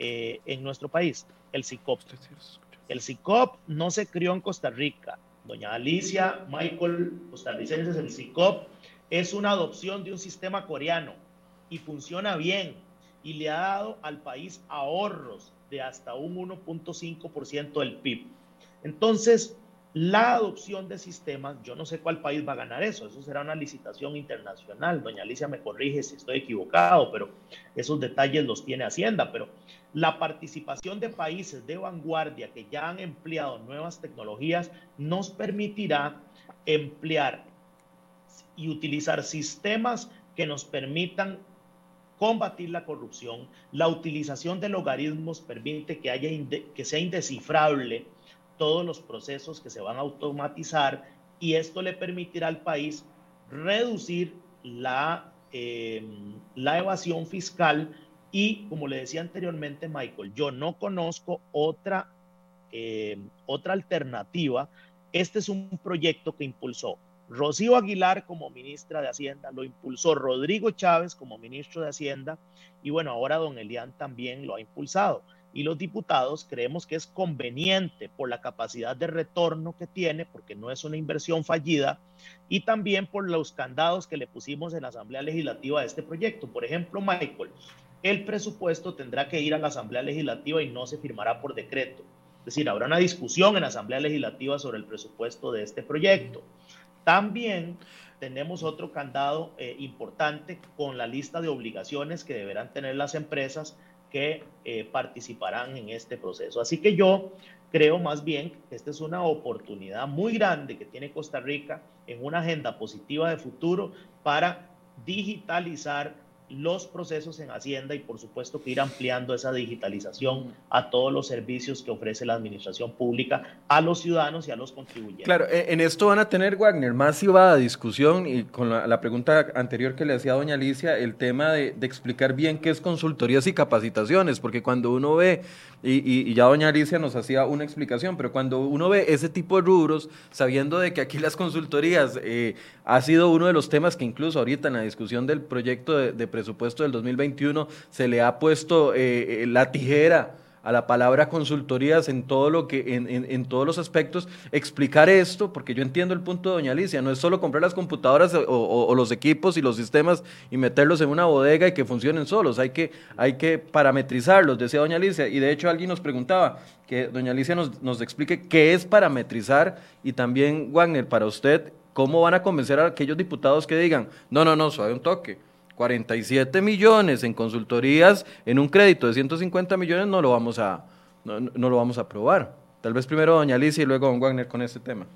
[SPEAKER 3] eh, en nuestro país? El SICOP. El SICOP no se crió en Costa Rica. Doña Alicia, Michael, costarricenses, el SICOP es una adopción de un sistema coreano y funciona bien y le ha dado al país ahorros de hasta un 1.5% del PIB. Entonces, la adopción de sistemas, yo no sé cuál país va a ganar eso, eso será una licitación internacional. Doña Alicia me corrige si estoy equivocado, pero esos detalles los tiene Hacienda, pero la participación de países de vanguardia que ya han empleado nuevas tecnologías nos permitirá emplear y utilizar sistemas que nos permitan combatir la corrupción. La utilización de logaritmos permite que, haya que sea indescifrable todos los procesos que se van a automatizar y esto le permitirá al país reducir la, em, la evasión fiscal y, como le decía anteriormente Michael, yo no conozco otra, em, otra alternativa. Este es un proyecto que impulsó Rocío Aguilar como ministra de Hacienda, lo impulsó Rodrigo Chávez como ministro de Hacienda y bueno, ahora don Elian también lo ha impulsado. Y los diputados creemos que es conveniente por la capacidad de retorno que tiene, porque no es una inversión fallida, y también por los candados que le pusimos en la Asamblea Legislativa de este proyecto. Por ejemplo, Michael, el presupuesto tendrá que ir a la Asamblea Legislativa y no se firmará por decreto. Es decir, habrá una discusión en la Asamblea Legislativa sobre el presupuesto de este proyecto. También tenemos otro candado eh, importante con la lista de obligaciones que deberán tener las empresas que eh, participarán en este proceso. Así que yo creo más bien que esta es una oportunidad muy grande que tiene Costa Rica en una agenda positiva de futuro para digitalizar los procesos en Hacienda y por supuesto que ir ampliando esa digitalización a todos los servicios que ofrece la administración pública a los ciudadanos y a los contribuyentes.
[SPEAKER 1] Claro, e, en esto van a tener, Wagner, más a discusión y con la, pregunta anterior que le hacía doña Alicia, el tema de, de, explicar bien qué es consultorías y capacitaciones, porque cuando uno ve y, ya doña Alicia nos hacía una explicación, pero cuando uno ve ese tipo de rubros, sabiendo de que aquí las consultorías eh, ha sido uno de los temas que incluso ahorita en la discusión del proyecto de, presupuesto del 2021 se le ha puesto eh, eh, la tijera a la palabra consultorías en todo lo que, en, en, todos los aspectos, explicar esto, porque yo entiendo el punto de doña Alicia, no es solo comprar las computadoras o, los equipos y los sistemas y meterlos en una bodega y que funcionen solos, hay que, hay que parametrizarlos, decía doña Alicia, y de hecho alguien nos preguntaba, que doña Alicia nos, nos explique qué es parametrizar y también, Wagner, para usted, cómo van a convencer a aquellos diputados que digan, no, no, no, suave un toque 47 millones en consultorías en un crédito de 150 millones no lo vamos a, no, lo vamos a aprobar. Tal vez primero doña Alicia y luego don Wagner con este tema.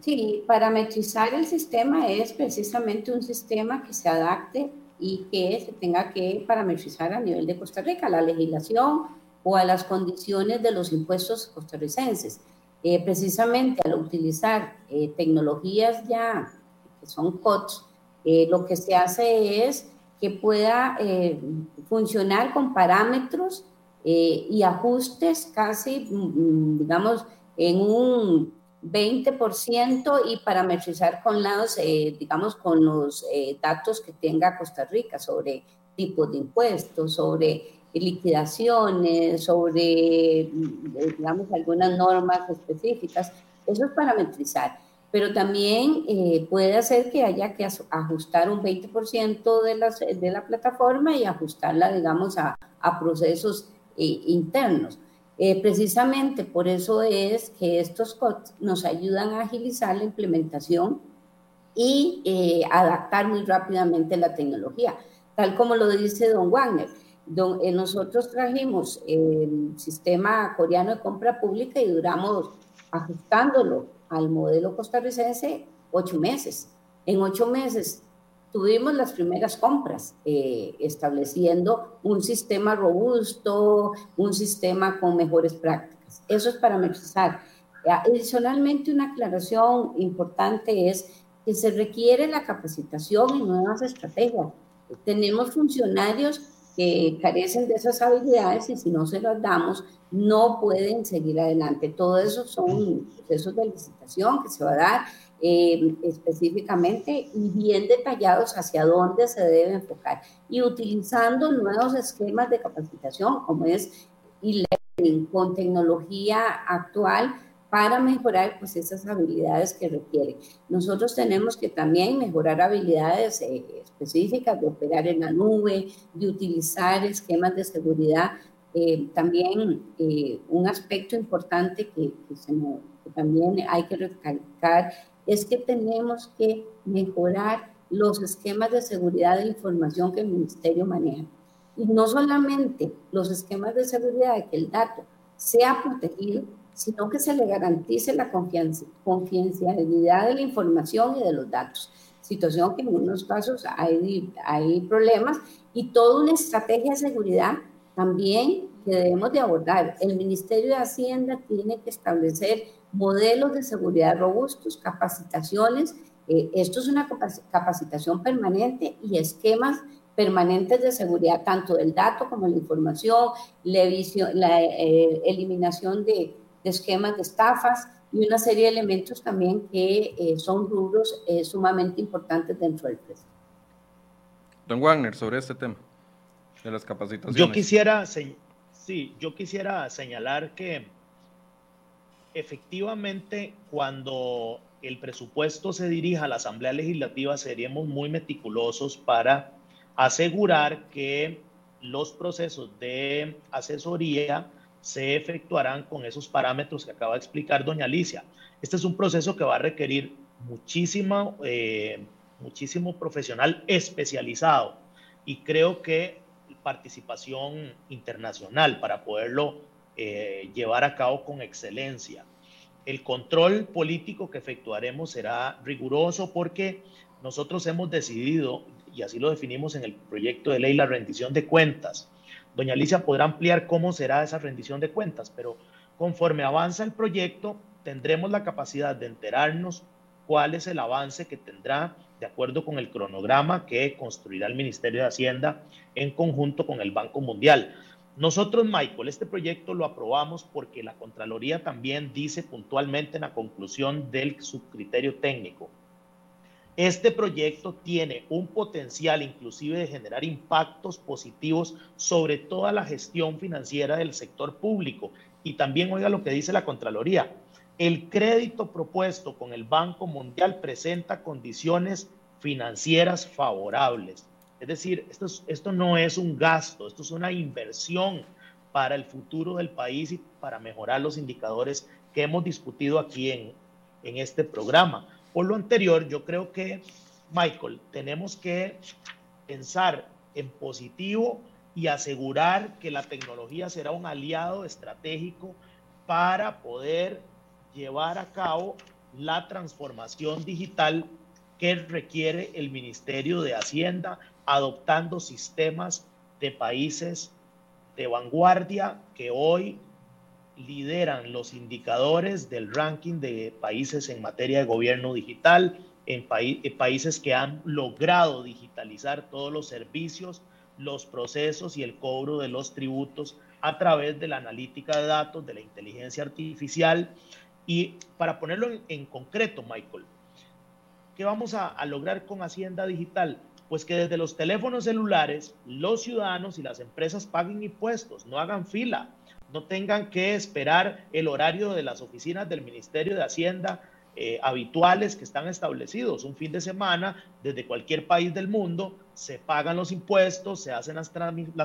[SPEAKER 2] Sí, parametrizar el sistema es precisamente un sistema que se adapte y que se tenga que parametrizar a nivel de Costa Rica, a la legislación o a las condiciones de los impuestos costarricenses. Eh, precisamente al utilizar eh, tecnologías ya que son COTS, eh, lo que se hace es que pueda eh, funcionar con parámetros eh, y ajustes casi, mm, digamos, en un 20% y parametrizar con los, digamos, con los datos que tenga Costa Rica sobre tipos de impuestos, sobre liquidaciones, sobre, mm, digamos, algunas normas específicas. Eso es parametrizar pero también eh, puede hacer que haya que ajustar un 20% de, de la plataforma y ajustarla, digamos, a, procesos eh, internos. Eh, precisamente por eso es que estos COTS nos ayudan a agilizar la implementación y adaptar muy rápidamente la tecnología. tal como lo dice don Wagner. Don, eh, nosotros trajimos el sistema coreano de compra pública y duramos ajustándolo al modelo costarricense ocho meses. En ocho meses tuvimos las primeras compras, eh, estableciendo un sistema robusto, un sistema con mejores prácticas. Eso es parametrizar. Adicionalmente, una aclaración importante es que se requiere la capacitación en nuevas estrategias. Tenemos funcionarios que carecen de esas habilidades y si no se las damos, no pueden seguir adelante. Todo eso son procesos de licitación que se va a dar eh, específicamente y bien detallados hacia dónde se debe enfocar y utilizando nuevos esquemas de capacitación como es e-learning con tecnología actual para mejorar pues esas habilidades que requiere. Nosotros tenemos que también mejorar habilidades eh, específicas de operar en la nube, de utilizar esquemas de seguridad. Eh, también un aspecto importante que también hay que recalcar es que tenemos que mejorar los esquemas de seguridad de información que el ministerio maneja. Y no solamente los esquemas de seguridad de que el dato sea protegido, sino que se le garantice la confidencialidad de la información y de los datos. Situación que en unos casos hay, hay problemas y toda una estrategia de seguridad también que debemos de abordar. El Ministerio de Hacienda tiene que establecer modelos de seguridad robustos, capacitaciones. Eh, esto es una capacitación permanente y esquemas permanentes de seguridad, tanto del dato como la información, la, la eh, eliminación de, esquemas de estafas y una serie de elementos también que eh, son rubros sumamente importantes dentro del precio.
[SPEAKER 1] Don Wagner, sobre este tema de las capacitaciones.
[SPEAKER 3] Yo quisiera, sí, yo quisiera señalar que efectivamente, cuando el presupuesto se dirija a la Asamblea Legislativa, seríamos muy meticulosos para asegurar que los procesos de asesoría se efectuarán con esos parámetros que acaba de explicar doña Alicia. Este es un proceso que va a requerir muchísimo, eh, muchísimo profesional especializado y creo que participación internacional para poderlo eh, llevar a cabo con excelencia. El control político que efectuaremos será riguroso porque nosotros hemos decidido, y así lo definimos en el proyecto de ley, la rendición de cuentas. Doña Alicia podrá ampliar cómo será esa rendición de cuentas, pero conforme avanza el proyecto, tendremos la capacidad de enterarnos cuál es el avance que tendrá de acuerdo con el cronograma que construirá el Ministerio de Hacienda en conjunto con el Banco Mundial. Nosotros, Michael, este proyecto lo aprobamos porque la Contraloría también dice puntualmente en la conclusión del subcriterio técnico. Este proyecto tiene un potencial inclusive de generar impactos positivos sobre toda la gestión financiera del sector público. Y también oiga lo que dice la Contraloría. El crédito propuesto con el Banco Mundial presenta condiciones financieras favorables es decir, esto, esto no es un gasto, esto es una inversión para el futuro del país y para mejorar los indicadores que hemos discutido aquí en, en este programa. Por lo anterior, yo creo que, Michael, tenemos que pensar en positivo y asegurar que la tecnología será un aliado estratégico para poder llevar a cabo la transformación digital que requiere el Ministerio de Hacienda adoptando sistemas de países de vanguardia que hoy lideran los indicadores del ranking de países en materia de gobierno digital, en, países que han logrado digitalizar todos los servicios, los procesos y el cobro de los tributos a través de la analítica de datos, de la inteligencia artificial. Y para ponerlo en, concreto, Michael, ¿qué vamos a lograr con Hacienda Digital? Pues que desde los teléfonos celulares los ciudadanos y las empresas paguen impuestos, no hagan fila, no tengan que esperar el horario de las oficinas del Ministerio de Hacienda eh, habituales que están establecidos. Un fin de semana, desde cualquier país del mundo, se pagan los impuestos, se hacen las,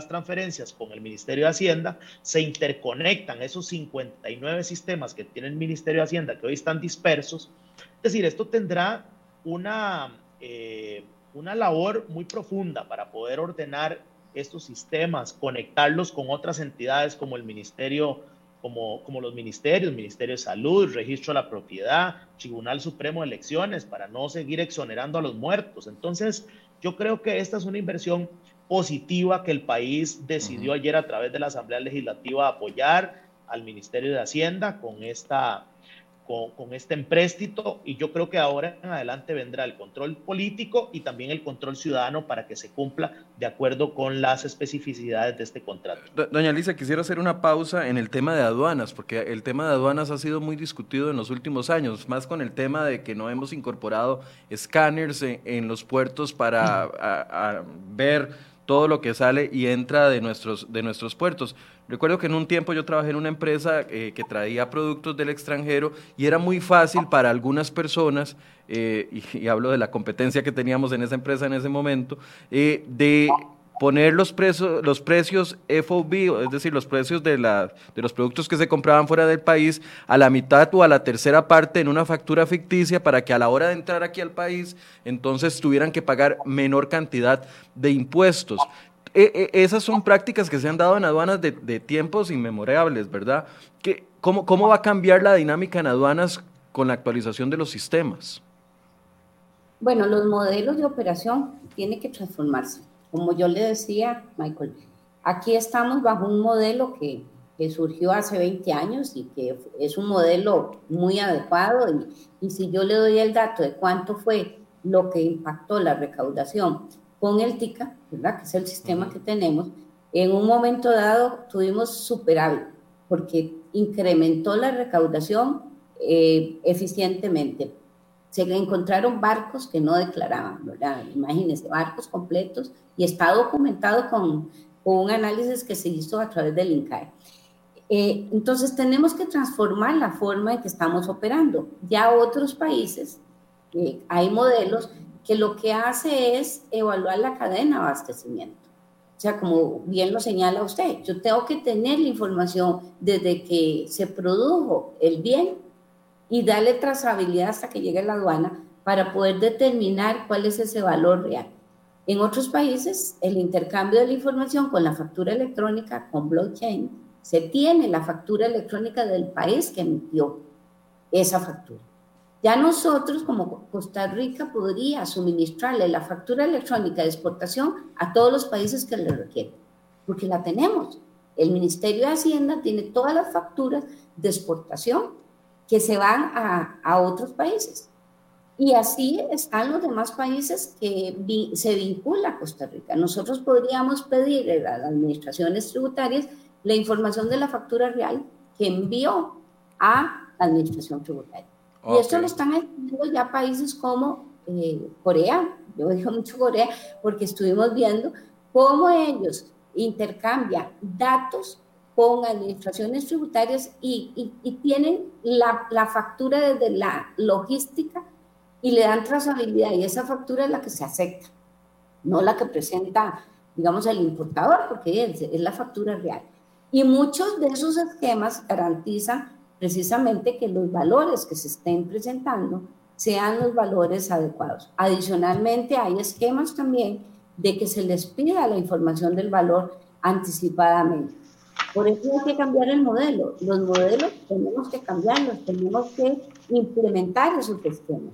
[SPEAKER 3] transferencias con el Ministerio de Hacienda, se interconectan esos 59 sistemas que tiene el Ministerio de Hacienda, que hoy están dispersos. Es decir, esto tendrá una... Eh, una labor muy profunda para poder ordenar estos sistemas, conectarlos con otras entidades como el Ministerio, como, como los ministerios, Ministerio de Salud, Registro de la Propiedad, Tribunal Supremo de Elecciones, para no seguir exonerando a los muertos. Entonces, yo creo que esta es una inversión positiva que el país decidió ayer a través de la Asamblea Legislativa apoyar al Ministerio de Hacienda con esta con, este empréstito y yo creo que ahora en adelante vendrá el control político y también el control ciudadano para que se cumpla de acuerdo con las especificidades de este contrato.
[SPEAKER 1] Doña Lisa, quisiera hacer una pausa en el tema de aduanas, porque el tema de aduanas ha sido muy discutido en los últimos años, más con el tema de que no hemos incorporado escáneres en, los puertos para ver todo lo que sale y entra de nuestros, de nuestros puertos. Recuerdo que en un tiempo yo trabajé en una empresa eh, que traía productos del extranjero y era muy fácil para algunas personas, eh, y, hablo de la competencia que teníamos en esa empresa en ese momento, eh, de poner los, los precios FOB, es decir, los precios de, la, de los productos que se compraban fuera del país, a la mitad o a la tercera parte en una factura ficticia para que a la hora de entrar aquí al país, entonces tuvieran que pagar menor cantidad de impuestos. E, e, esas son prácticas que se han dado en aduanas de, tiempos inmemorables, ¿verdad? ¿Qué, cómo, ¿Cómo va a cambiar la dinámica en aduanas con la actualización de los sistemas?
[SPEAKER 2] Bueno, los modelos de operación tienen que transformarse como yo le decía, Michael, aquí estamos bajo un modelo que, que surgió hace 20 años y que es un modelo muy adecuado. Y, y si yo le doy el dato de cuánto fue lo que impactó la recaudación con el TICA, ¿verdad? que es el sistema que tenemos, en un momento dado tuvimos superávit porque incrementó la recaudación eh, eficientemente. Se encontraron barcos que no declaraban, ¿verdad? Imagínense, barcos completos y está documentado con, un análisis que se hizo a través del INCAE. Eh, entonces tenemos que transformar la forma en que estamos operando. Ya otros países, eh, hay modelos que lo que hace es evaluar la cadena de abastecimiento. O sea, como bien lo señala usted, yo tengo que tener la información desde que se produjo el bien y darle trazabilidad hasta que llegue a la aduana para poder determinar cuál es ese valor real. En otros países, el intercambio de la información con la factura electrónica, con blockchain, se tiene la factura electrónica del país que emitió esa factura. Ya nosotros, como Costa Rica, podría suministrarle la factura electrónica de exportación a todos los países que le requieren, porque la tenemos. El Ministerio de Hacienda tiene todas las facturas de exportación que se van a, a otros países. Y así están los demás países que se vincula a Costa Rica. Nosotros podríamos pedir a las administraciones tributarias la información de la factura real que envió a la administración tributaria. Y esto lo están haciendo ya países como eh, Corea, yo digo mucho Corea, porque estuvimos viendo cómo ellos intercambian datos con administraciones tributarias y, tienen la, factura desde la logística y le dan trazabilidad y esa factura es la que se acepta, no la que presenta, digamos, el importador, porque es la factura real. Y muchos de esos esquemas garantizan precisamente que los valores que se estén presentando sean los valores adecuados. Adicionalmente, hay esquemas también de que se les pida la información del valor anticipadamente. Por eso hay que cambiar el modelo. Los modelos tenemos que cambiarlos, tenemos que implementar esos esquemas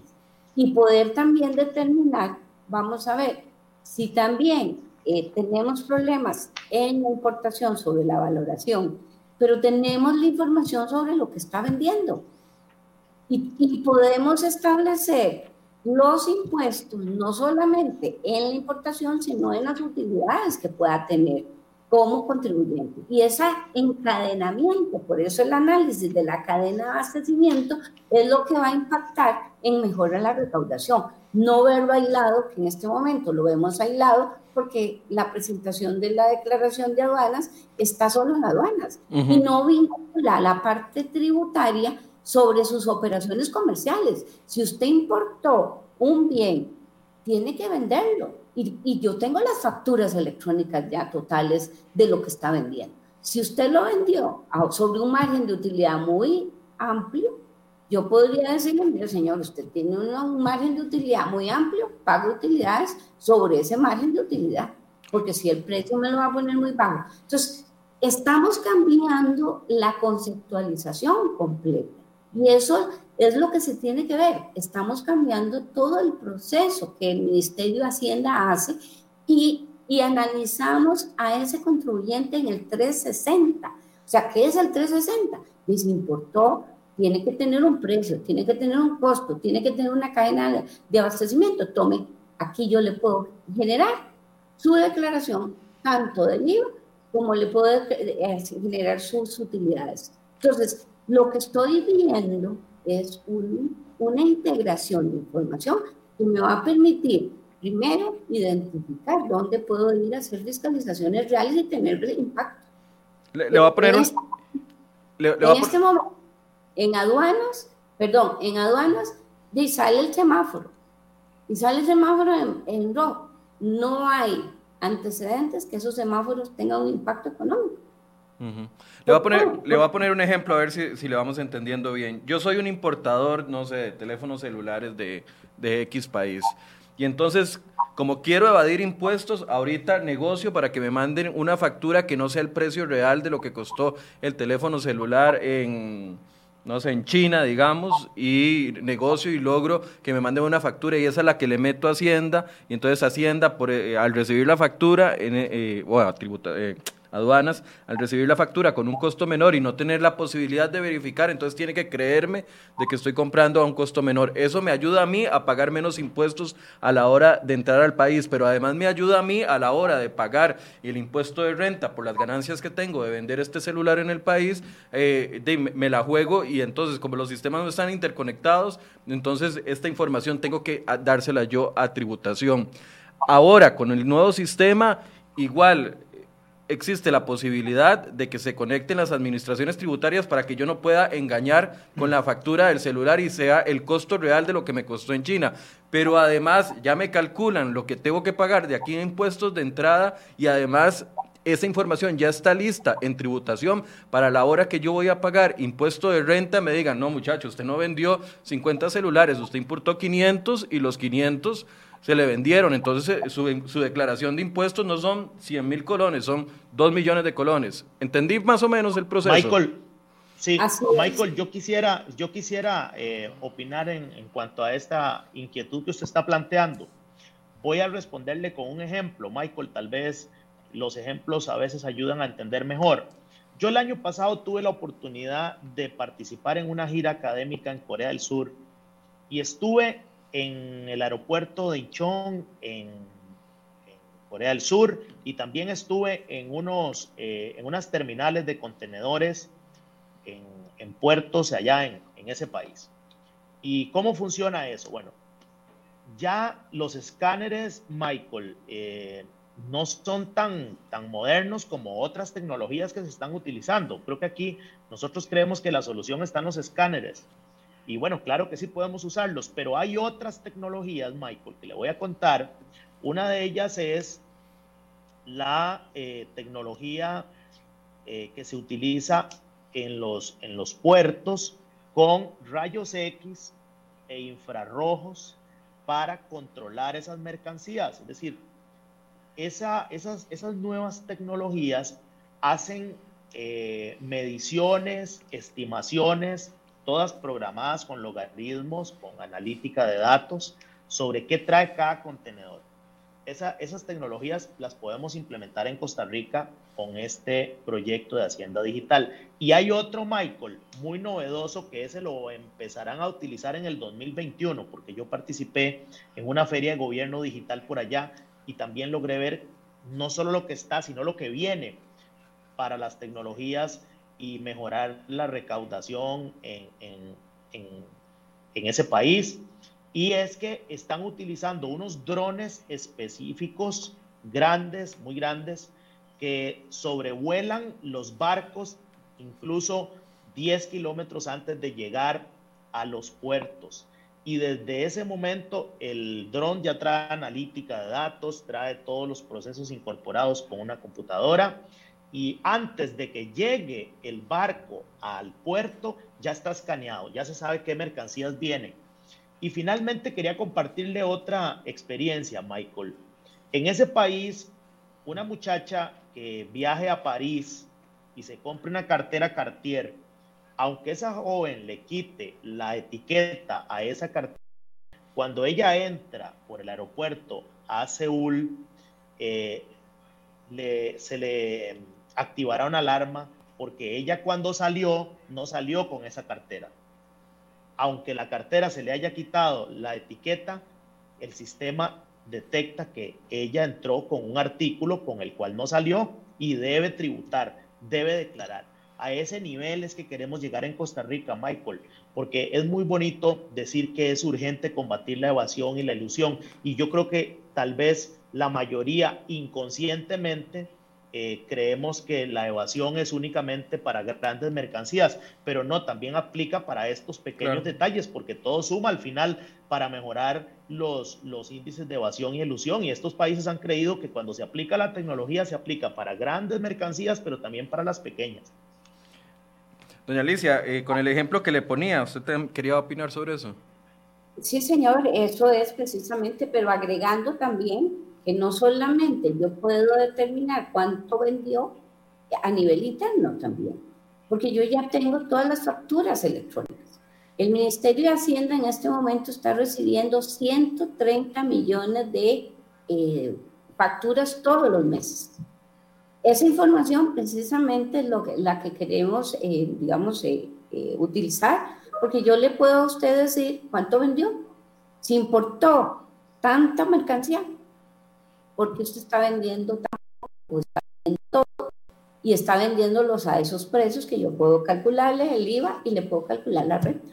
[SPEAKER 2] y poder también determinar, vamos a ver, si también eh, tenemos problemas en la importación sobre la valoración, pero tenemos la información sobre lo que está vendiendo y, y podemos establecer los impuestos no solamente en la importación, sino en las utilidades que pueda tener como contribuyente. Y ese encadenamiento, por eso el análisis de la cadena de abastecimiento es lo que va a impactar en mejorar la recaudación. No verlo aislado, que en este momento lo vemos aislado porque la presentación de la declaración de aduanas está solo en aduanas y no vincula la parte tributaria sobre sus operaciones comerciales. Si usted importó un bien, tiene que venderlo y, yo tengo las facturas electrónicas ya totales de lo que está vendiendo. Si usted lo vendió sobre un margen de utilidad muy amplio, yo podría decirle, mire señor, usted tiene un margen de utilidad muy amplio, paga utilidades sobre ese margen de utilidad, porque si el precio me lo va a poner muy bajo. Entonces, estamos cambiando la conceptualización completa. Y eso es lo que se tiene que ver. Estamos cambiando todo el proceso que el Ministerio de Hacienda hace y, analizamos a ese contribuyente en el 360. O sea, ¿qué es el 360? Les importó tiene que tener un precio, tiene que tener un costo, tiene que tener una cadena de abastecimiento. Tome, aquí yo le puedo generar su declaración, tanto del IVA como le puedo eh, generar sus utilidades. Entonces, lo que estoy viendo es una integración de información que me va a permitir, primero, identificar dónde puedo ir a hacer fiscalizaciones reales y tener impacto.
[SPEAKER 1] Le, va a poner un...
[SPEAKER 2] Este en este momento, en aduanas, perdón, en aduanas, y sale el semáforo. Y sale el semáforo en, rojo. No hay antecedentes que esos semáforos tengan un impacto económico.
[SPEAKER 1] Le, voy a poner, le voy a poner un ejemplo a ver si, si, le vamos entendiendo bien. Yo soy un importador, no sé, de teléfonos celulares de, de X país. Y entonces, como quiero evadir impuestos, ahorita negocio para que me manden una factura que no sea el precio real de lo que costó el teléfono celular en, no sé, en China, digamos, y negocio y logro que me manden una factura y esa es la que le meto a Hacienda, y entonces Hacienda, por, eh, al recibir la factura, en, eh, bueno, tributa, eh, aduanas, al recibir la factura con un costo menor y no tener la posibilidad de verificar, entonces tiene que creerme de que estoy comprando a un costo menor. Eso me ayuda a mí a pagar menos impuestos a la hora de entrar al país, pero además me ayuda a mí a la hora de pagar el impuesto de renta por las ganancias que tengo de vender este celular en el país, eh, me la juego y entonces como los sistemas no están interconectados, entonces esta información tengo que dársela yo a tributación. Ahora, con el nuevo sistema, igual existe la posibilidad de que se conecten las administraciones tributarias para que yo no pueda engañar con la factura del celular y sea el costo real de lo que me costó en China. Pero además ya me calculan lo que tengo que pagar de aquí en impuestos de entrada y además esa información ya está lista en tributación para la hora que yo voy a pagar impuesto de renta, me digan, no muchachos, usted no vendió 50 celulares, usted importó 500 y los 500 se le vendieron. Entonces eh, su, su declaración de impuestos no son 100 mil colones, son 2 millones de colones. ¿Entendí más o menos el proceso?
[SPEAKER 3] Michael, sí, Michael, yo quisiera, yo quisiera eh, opinar en, en cuanto a esta inquietud que usted está planteando. Voy a responderle con un ejemplo, Michael, tal vez los ejemplos a veces ayudan a entender mejor. Yo el año pasado tuve la oportunidad de participar en una gira académica en Corea del Sur y estuve en el aeropuerto de Incheon, en, Corea del Sur, y también estuve en, unos, eh, en unas terminales de contenedores en, puertos allá en, ese país. ¿Y cómo funciona eso? Bueno, ya los escáneres, Michael, eh, no son tan, tan modernos como otras tecnologías que se están utilizando. Creo que aquí nosotros creemos que la solución está en los escáneres. Y bueno, claro que sí podemos usarlos, pero hay otras tecnologías, Michael, que le voy a contar. Una de ellas es la eh, tecnología eh, que se utiliza en los, en los puertos con rayos X e infrarrojos para controlar esas mercancías. Es decir, esa, esas, esas nuevas tecnologías hacen eh, mediciones, estimaciones todas programadas con logaritmos, con analítica de datos, sobre qué trae cada contenedor. esas tecnologías las podemos implementar en Costa Rica con este proyecto de Hacienda Digital. Y hay otro, Michael, muy novedoso que ese lo empezarán a utilizar en el 2021, porque yo participé en una feria de gobierno digital por allá y también logré ver no solo lo que está, sino lo que viene para las tecnologías y mejorar la recaudación en, en, en, ese país. Y es que están utilizando unos drones específicos grandes, muy grandes, que sobrevuelan los barcos incluso 10 kilómetros antes de llegar a los puertos. Y desde ese momento el dron ya trae analítica de datos, trae todos los procesos incorporados con una computadora y antes de que llegue el barco al puerto ya está escaneado, ya se sabe qué mercancías vienen. Y finalmente quería compartirle otra experiencia, Michael. En ese país, una muchacha que viaje a París y se compre una cartera Cartier, aunque esa joven le quite la etiqueta a esa cartera, cuando ella entra por el aeropuerto a Seúl, eh, se le activará una alarma porque ella cuando salió no salió con esa cartera. Aunque la cartera se le haya quitado la etiqueta, el sistema detecta que ella entró con un artículo con el cual no salió y debe tributar, debe declarar. A ese nivel es que queremos llegar en Costa Rica, Michael, porque es muy bonito decir que es urgente combatir la evasión y la ilusión. Y yo creo que tal vez la mayoría inconscientemente eh, creemos que la evasión es únicamente para grandes mercancías, pero no, también aplica para estos pequeños detalles, porque todo suma al final para mejorar los, los índices de evasión y ilusión. Y estos países han creído que cuando se aplica la tecnología se aplica para grandes mercancías, pero también para las pequeñas.
[SPEAKER 1] Doña Alicia, eh, con el ejemplo que le ponía, ¿usted quería opinar sobre eso?
[SPEAKER 2] Sí, señor, eso es precisamente, pero agregando también que no solamente yo puedo determinar cuánto vendió a nivel interno también, porque yo ya tengo todas las facturas electrónicas. El Ministerio de Hacienda en este momento está recibiendo 130 millones de eh, facturas todos los meses. Esa información precisamente es lo la que queremos, eh, digamos, eh, utilizar, porque yo le puedo a usted decir cuánto vendió, si importó tanta mercancía, porque usted está vendiendo tanto, está vendiendo todo, y está vendiéndolos a esos precios que yo puedo calcularle el IVA y le puedo calcular la renta.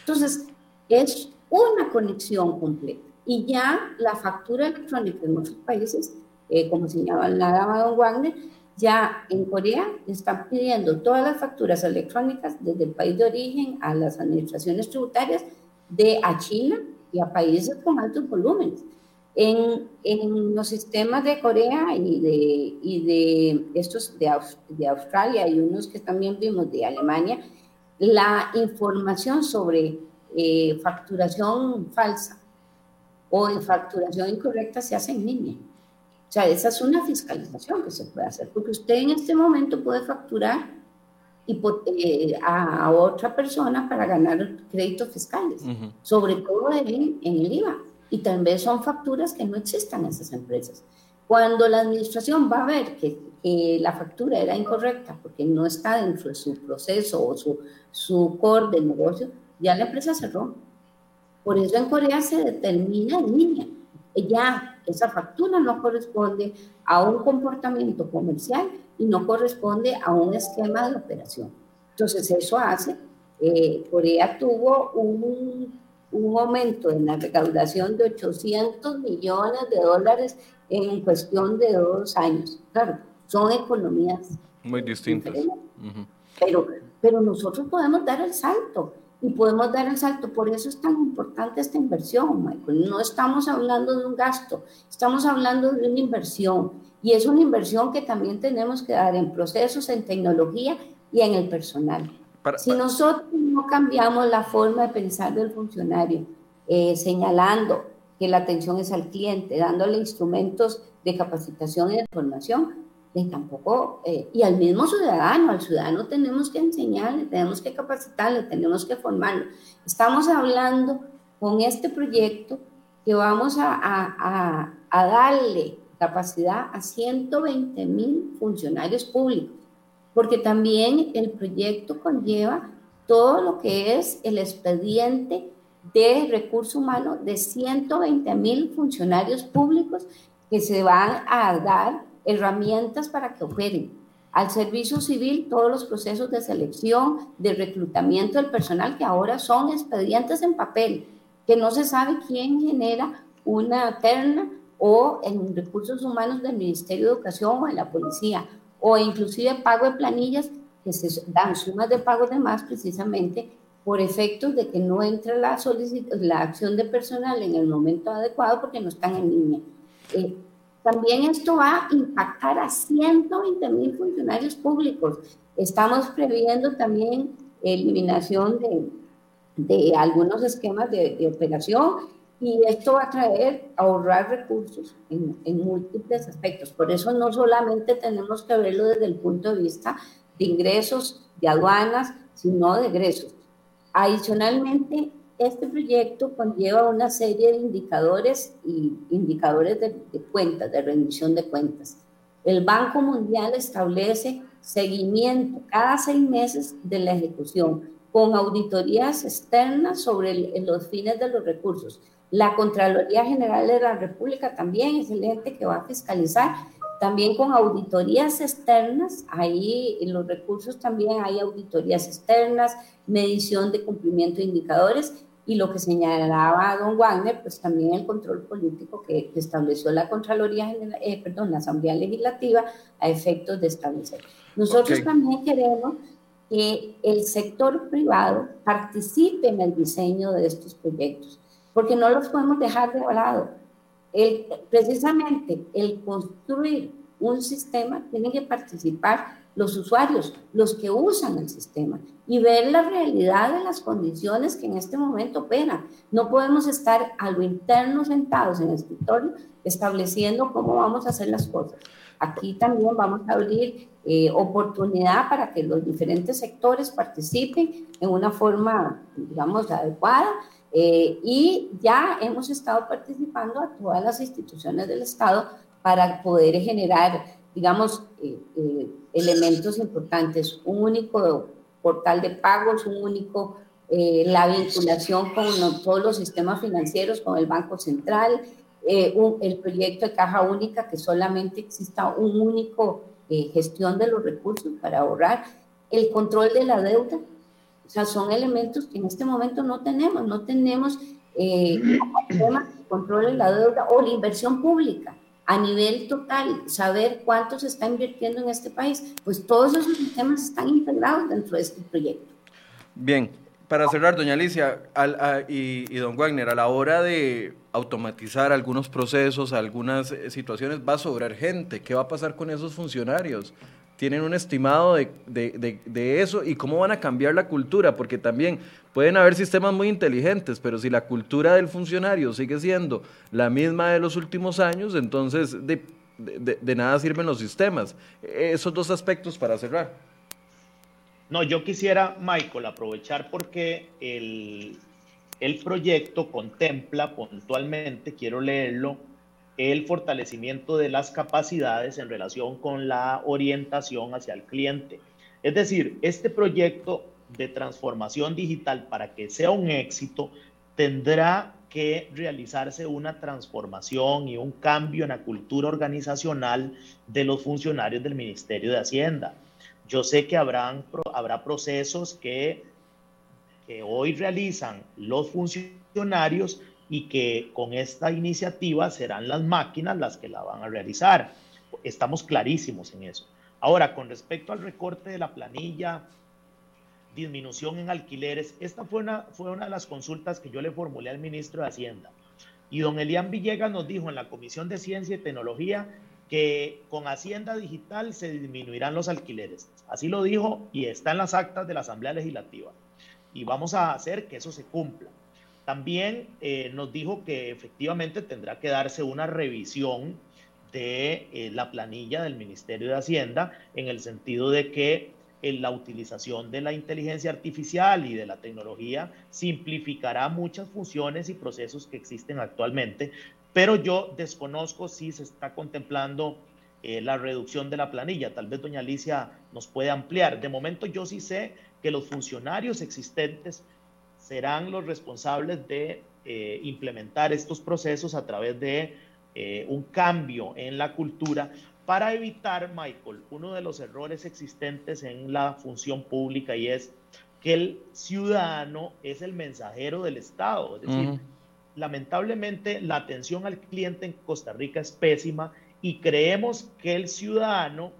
[SPEAKER 2] Entonces, es una conexión completa. Y ya la factura electrónica en muchos países, eh, como señalaba don Wagner, ya en Corea están pidiendo todas las facturas electrónicas desde el país de origen a las administraciones tributarias de a China y a países con altos volúmenes. En, en, los sistemas de Corea y de, y de estos de, de, Australia y unos que también vimos de Alemania, la información sobre eh, facturación falsa o en facturación incorrecta se hace en línea. O sea, esa es una fiscalización que se puede hacer, porque usted en este momento puede facturar y, eh, a, otra persona para ganar créditos fiscales, sobre todo en, en el IVA y tal vez son facturas que no existan en esas empresas. Cuando la administración va a ver que, la factura era incorrecta porque no está dentro de su proceso o su, su core de negocio, ya la empresa cerró. Por eso en Corea se determina en línea. Ya esa factura no corresponde a un comportamiento comercial y no corresponde a un esquema de operación. Entonces eso hace, eh, Corea tuvo un un aumento en la recaudación de 800 millones de dólares en cuestión de dos años. Claro, son economías
[SPEAKER 1] muy distintas.
[SPEAKER 2] Pero, pero nosotros podemos dar el salto y podemos dar el salto. Por eso es tan importante esta inversión, Michael. No estamos hablando de un gasto, estamos hablando de una inversión. Y es una inversión que también tenemos que dar en procesos, en tecnología y en el personal si nosotros no cambiamos la forma de pensar del funcionario, eh, señalando que la atención es al cliente, dándole instrumentos de capacitación y de formación, pues tampoco, eh, y al mismo ciudadano, al ciudadano tenemos que enseñarle, tenemos que capacitarle, tenemos que formarlo. Estamos hablando con este proyecto que vamos a, a, a darle capacidad a 120 mil funcionarios públicos porque también el proyecto conlleva todo lo que es el expediente de recurso humano de 120 mil funcionarios públicos que se van a dar herramientas para que operen. Al servicio civil, todos los procesos de selección, de reclutamiento del personal, que ahora son expedientes en papel, que no se sabe quién genera una terna o en recursos humanos del Ministerio de Educación o de la policía o inclusive pago de planillas que se dan sumas de pago de más precisamente por efectos de que no entra la, la acción de personal en el momento adecuado porque no están en línea. Eh, También esto va a impactar a 120 mil funcionarios públicos. Estamos previendo también eliminación de, de algunos esquemas de, de, operación y esto va a traer ahorrar recursos en, en, múltiples aspectos. Por eso no solamente tenemos que verlo desde el punto de vista de ingresos, de aduanas, sino de egresos. Adicionalmente, este proyecto conlleva una serie de indicadores y indicadores de, de cuentas, de rendición de cuentas. El Banco Mundial establece seguimiento cada seis meses de la ejecución con auditorías externas sobre el, los fines de los recursos. La Contraloría General de la República también es el ente que va a fiscalizar, también con auditorías externas, ahí en los recursos también hay auditorías externas, medición de cumplimiento de indicadores y lo que señalaba don Wagner, pues también el control político que, estableció la Contraloría eh, perdón, la Asamblea Legislativa a efectos de establecer. Nosotros también queremos que el sector privado participe en el diseño de estos proyectos, porque no los podemos dejar de lado. El, precisamente el construir un sistema tiene que participar los usuarios, los que usan el sistema y ver la realidad de las condiciones que en este momento operan. No podemos estar a lo interno sentados en el escritorio estableciendo cómo vamos a hacer las cosas. Aquí también vamos a abrir eh, oportunidad para que los diferentes sectores participen en una forma, digamos, adecuada. Eh, y ya hemos estado participando a todas las instituciones del Estado para poder generar, digamos, eh, elementos importantes. Un único portal de pagos, un único, la vinculación con todos los sistemas financieros, con el Banco Central, eh, el proyecto de caja única, que solamente exista un único eh, gestión de los recursos para ahorrar, el control de la deuda, sea, son elementos que en este momento no tenemos, no tenemos eh, control de la deuda o la inversión pública a nivel total, saber cuánto se está invirtiendo en este país, pues todos esos sistemas están integrados dentro de este proyecto.
[SPEAKER 1] Bien, para cerrar, doña Alicia y, don Wagner, a la hora de automatizar algunos procesos, algunas eh, situaciones, va a sobrar gente. ¿Qué va a pasar con esos funcionarios? ¿Tienen un estimado de, eso? ¿Y cómo van a cambiar la cultura? Porque también pueden haber sistemas muy inteligentes, pero si la cultura del funcionario sigue siendo la misma de los últimos años, entonces de nada sirven los sistemas. Esos dos aspectos para cerrar.
[SPEAKER 3] No, yo quisiera, Michael, aprovechar porque el, el proyecto contempla puntualmente, quiero leerlo, el fortalecimiento de las capacidades en relación con la orientación hacia el cliente. Es decir, este proyecto de transformación digital para que sea un éxito tendrá que realizarse una transformación y un cambio en la cultura organizacional de los funcionarios del Ministerio de Hacienda. Yo sé que habrán, habrá procesos que, que hoy realizan los funcionarios y que con esta iniciativa serán las máquinas las que la van a realizar. Estamos clarísimos en eso. Ahora, con respecto al recorte de la planilla, disminución en alquileres, esta fue una, fue una de las consultas que yo le formulé al ministro de Hacienda. Y don Elian Villegas nos dijo en la Comisión de Ciencia y Tecnología que con Hacienda Digital se disminuirán los alquileres. Así lo dijo y está en las actas de la Asamblea Legislativa. Y vamos a hacer que eso se cumpla. También eh, nos dijo que efectivamente tendrá que darse una revisión de eh, la planilla del Ministerio de Hacienda en el sentido de que en la utilización de la inteligencia artificial y de la tecnología simplificará muchas funciones y procesos que existen actualmente, pero yo desconozco si se está contemplando eh, la reducción de la planilla. Tal vez doña Alicia nos puede ampliar. De momento yo sí sé que los funcionarios existentes serán los responsables de eh, implementar estos procesos a través de eh, un cambio en la cultura para evitar, Michael, uno de los errores existentes en la función pública y es que el ciudadano es el mensajero del Estado. Es decir, lamentablemente la atención al cliente en Costa Rica es pésima y creemos que el ciudadano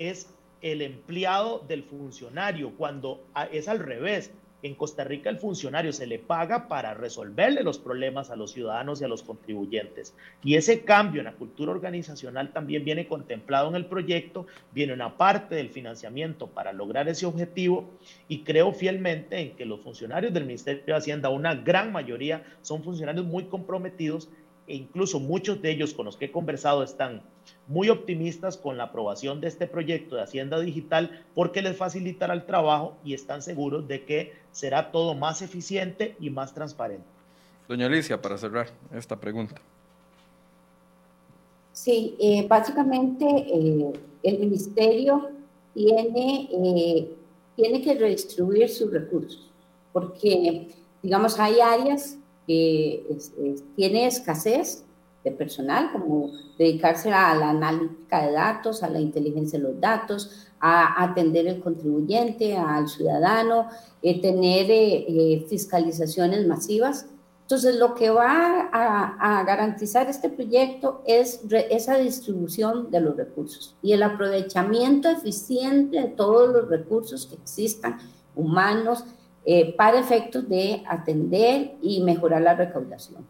[SPEAKER 3] es el empleado del funcionario, cuando es al revés. En Costa Rica el funcionario se le paga para resolverle los problemas a los ciudadanos y a los contribuyentes. Y ese cambio en la cultura organizacional también viene contemplado en el proyecto, viene una parte del financiamiento para lograr ese objetivo y creo fielmente en que los funcionarios del Ministerio de Hacienda, una gran mayoría, son funcionarios muy comprometidos e incluso muchos de ellos con los que he conversado están muy optimistas con la aprobación de este proyecto de Hacienda Digital porque les facilitará el trabajo y están seguros de que será todo más eficiente y más transparente.
[SPEAKER 1] Doña Alicia, para cerrar esta pregunta.
[SPEAKER 2] Sí, eh, básicamente eh, el ministerio tiene, eh, tiene que redistribuir sus recursos porque, digamos, hay áreas tiene escasez de personal, como dedicarse a la analítica de datos, a la inteligencia de los datos, a atender el contribuyente, al ciudadano, eh, tener eh, eh, fiscalizaciones masivas. Entonces, lo que va a, a, garantizar este proyecto es esa distribución de los recursos y el aprovechamiento eficiente de todos los recursos que existan, humanos, eh, para efectos de atender y mejorar la recaudación.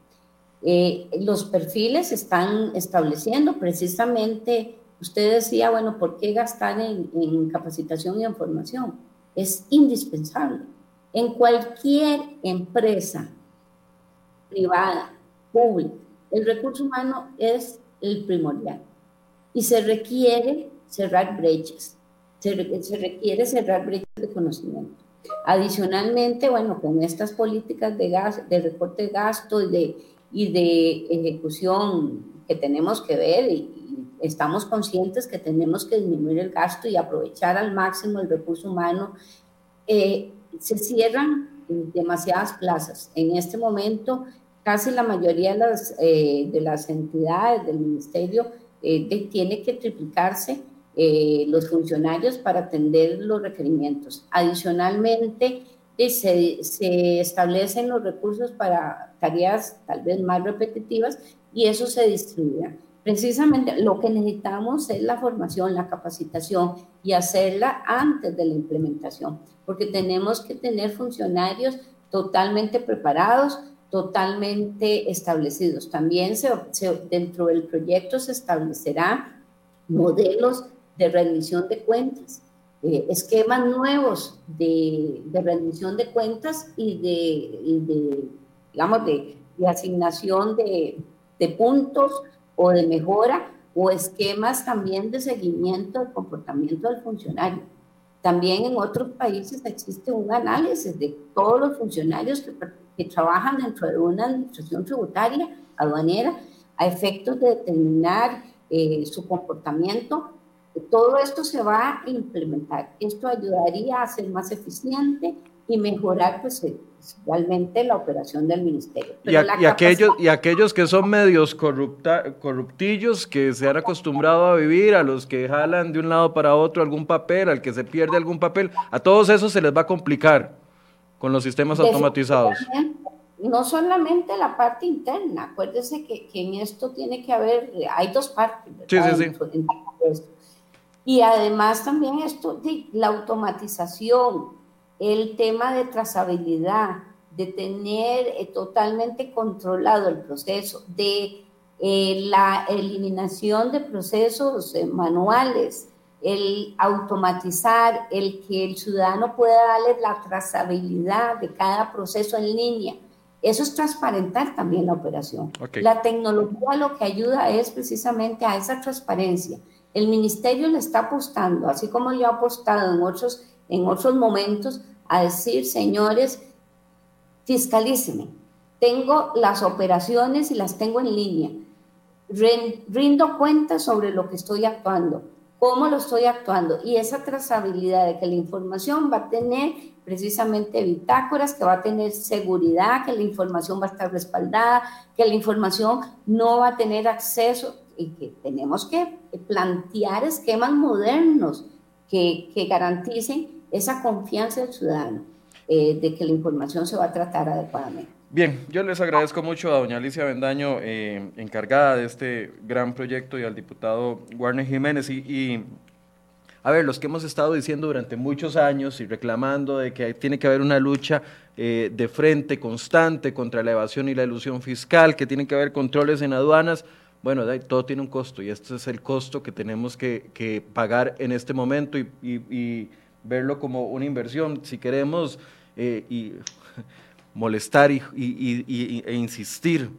[SPEAKER 2] Eh, los perfiles están estableciendo precisamente, usted decía, bueno, ¿por qué gastar en, capacitación y en formación? Es indispensable. En cualquier empresa privada, pública, el recurso humano es el primordial y se requiere cerrar brechas, se, se requiere cerrar brechas de conocimiento. Adicionalmente, bueno, con estas políticas de, gas, de recorte de gasto y de, y de ejecución que tenemos que ver y, estamos conscientes que tenemos que disminuir el gasto y aprovechar al máximo el recurso humano, eh, se cierran demasiadas plazas. En este momento, casi la mayoría de las, eh, de las entidades del ministerio eh, tiene que triplicarse eh, los funcionarios para atender los requerimientos. Adicionalmente, eh, se, se, establecen los recursos para tareas tal vez más repetitivas y eso se distribuye. Precisamente lo que necesitamos es la formación, la capacitación y hacerla antes de la implementación, porque tenemos que tener funcionarios totalmente preparados, totalmente establecidos. También se, dentro del proyecto se establecerá modelos de rendición de cuentas, eh, esquemas nuevos de, de, rendición de cuentas y de, de digamos, de, asignación de, de puntos o de mejora o esquemas también de seguimiento del comportamiento del funcionario. También en otros países existe un análisis de todos los funcionarios que, que, trabajan dentro de una administración tributaria, aduanera, a efectos de determinar eh, su comportamiento todo esto se va a implementar. Esto ayudaría a ser más eficiente y mejorar pues, eh, realmente la operación del ministerio.
[SPEAKER 1] y, aquellos, y aquellos que son medios corrupta, corruptillos, que se han acostumbrado a vivir, a los que jalan de un lado para otro algún papel, al que se pierde algún papel, a todos esos se les va a complicar con los sistemas automatizados.
[SPEAKER 2] No solamente la parte interna, acuérdese que, en esto tiene que haber, hay dos partes. Sí, sí, sí. Y además también esto, la automatización, el tema de trazabilidad, de tener eh, totalmente controlado el proceso, de eh, la eliminación de procesos eh, manuales, el automatizar, el que el ciudadano pueda darle la trazabilidad de cada proceso en línea. Eso es transparentar también la operación. La tecnología lo que ayuda es precisamente a esa transparencia el ministerio le está apostando, así como le ha apostado en otros, en otros momentos, a decir, señores, fiscalíceme. Tengo las operaciones y las tengo en línea. Rindo cuenta sobre lo que estoy actuando, cómo lo estoy actuando y esa trazabilidad de que la información va a tener precisamente bitácoras, que va a tener seguridad, que la información va a estar respaldada, que la información no va a tener acceso y que tenemos que plantear esquemas modernos que, que garanticen esa confianza del ciudadano eh, de que la información se va a tratar adecuadamente.
[SPEAKER 1] Bien, yo les agradezco mucho a doña Alicia Bendaño, eh, encargada de este gran proyecto, y al diputado Warner Jiménez. Y, y a ver, los que hemos estado diciendo durante muchos años y reclamando de que tiene que haber una lucha eh, de frente constante contra la evasión y la ilusión fiscal, que tiene que haber controles en aduanas, bueno, todo tiene un costo y este es el costo que tenemos que, pagar en este momento y, verlo como una inversión. Si queremos eh, y molestar y, e insistir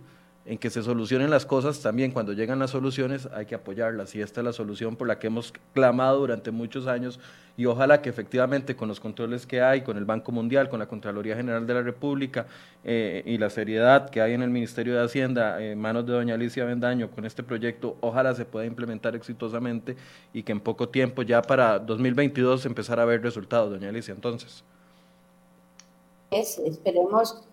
[SPEAKER 1] en que se solucionen las cosas, también cuando llegan las soluciones hay que apoyarlas y esta es la solución por la que hemos clamado durante muchos años y ojalá que efectivamente con los controles que hay, con el Banco Mundial, con la Contraloría General de la República eh, y la seriedad que hay en el Ministerio de Hacienda en manos de doña Alicia Bendaño con este proyecto, ojalá se pueda implementar exitosamente y que en poco tiempo ya para 2022 empezar a ver resultados, doña Alicia, entonces.
[SPEAKER 2] Es, esperemos,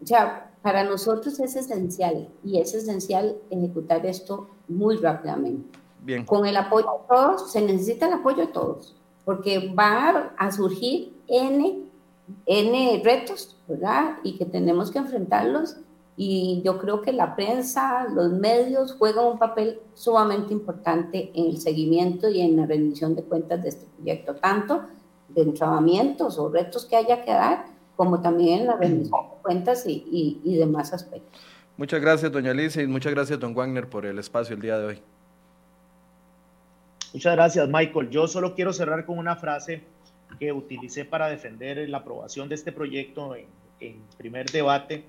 [SPEAKER 2] ya para nosotros es esencial y es esencial ejecutar esto muy rápidamente. Bien. Con el apoyo de todos, se necesita el apoyo de todos, porque va a surgir N, N retos, ¿verdad? Y que tenemos que enfrentarlos. Y yo creo que la prensa, los medios juegan un papel sumamente importante en el seguimiento y en la rendición de cuentas de este proyecto, tanto de entrabamientos o retos que haya que dar, como también la rendición de cuentas y, y, demás aspectos.
[SPEAKER 1] Muchas gracias, doña Alicia, y muchas gracias, don Wagner, por el espacio el día de hoy.
[SPEAKER 3] Muchas gracias, Michael. Yo solo quiero cerrar con una frase que utilicé para defender la aprobación de este proyecto en, en primer debate.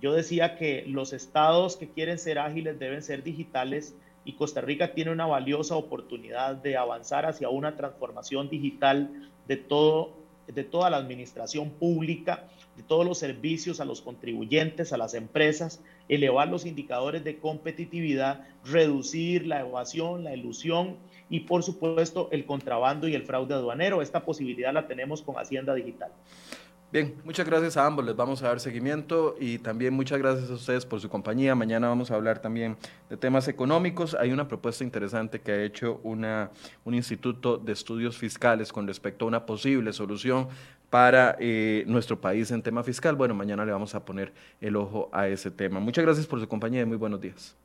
[SPEAKER 3] Yo decía que los estados que quieren ser ágiles deben ser digitales y Costa Rica tiene una valiosa oportunidad de avanzar hacia una transformación digital de todo de toda la administración pública, de todos los servicios a los contribuyentes, a las empresas, elevar los indicadores de competitividad, reducir la evasión, la ilusión y por supuesto el contrabando y el fraude aduanero. Esta posibilidad la tenemos con Hacienda Digital.
[SPEAKER 1] Bien, muchas gracias a ambos, les vamos a dar seguimiento y también muchas gracias a ustedes por su compañía. Mañana vamos a hablar también de temas económicos. Hay una propuesta interesante que ha hecho una, un instituto de estudios fiscales con respecto a una posible solución para eh, nuestro país en tema fiscal. Bueno, mañana le vamos a poner el ojo a ese tema. Muchas gracias por su compañía y muy buenos días.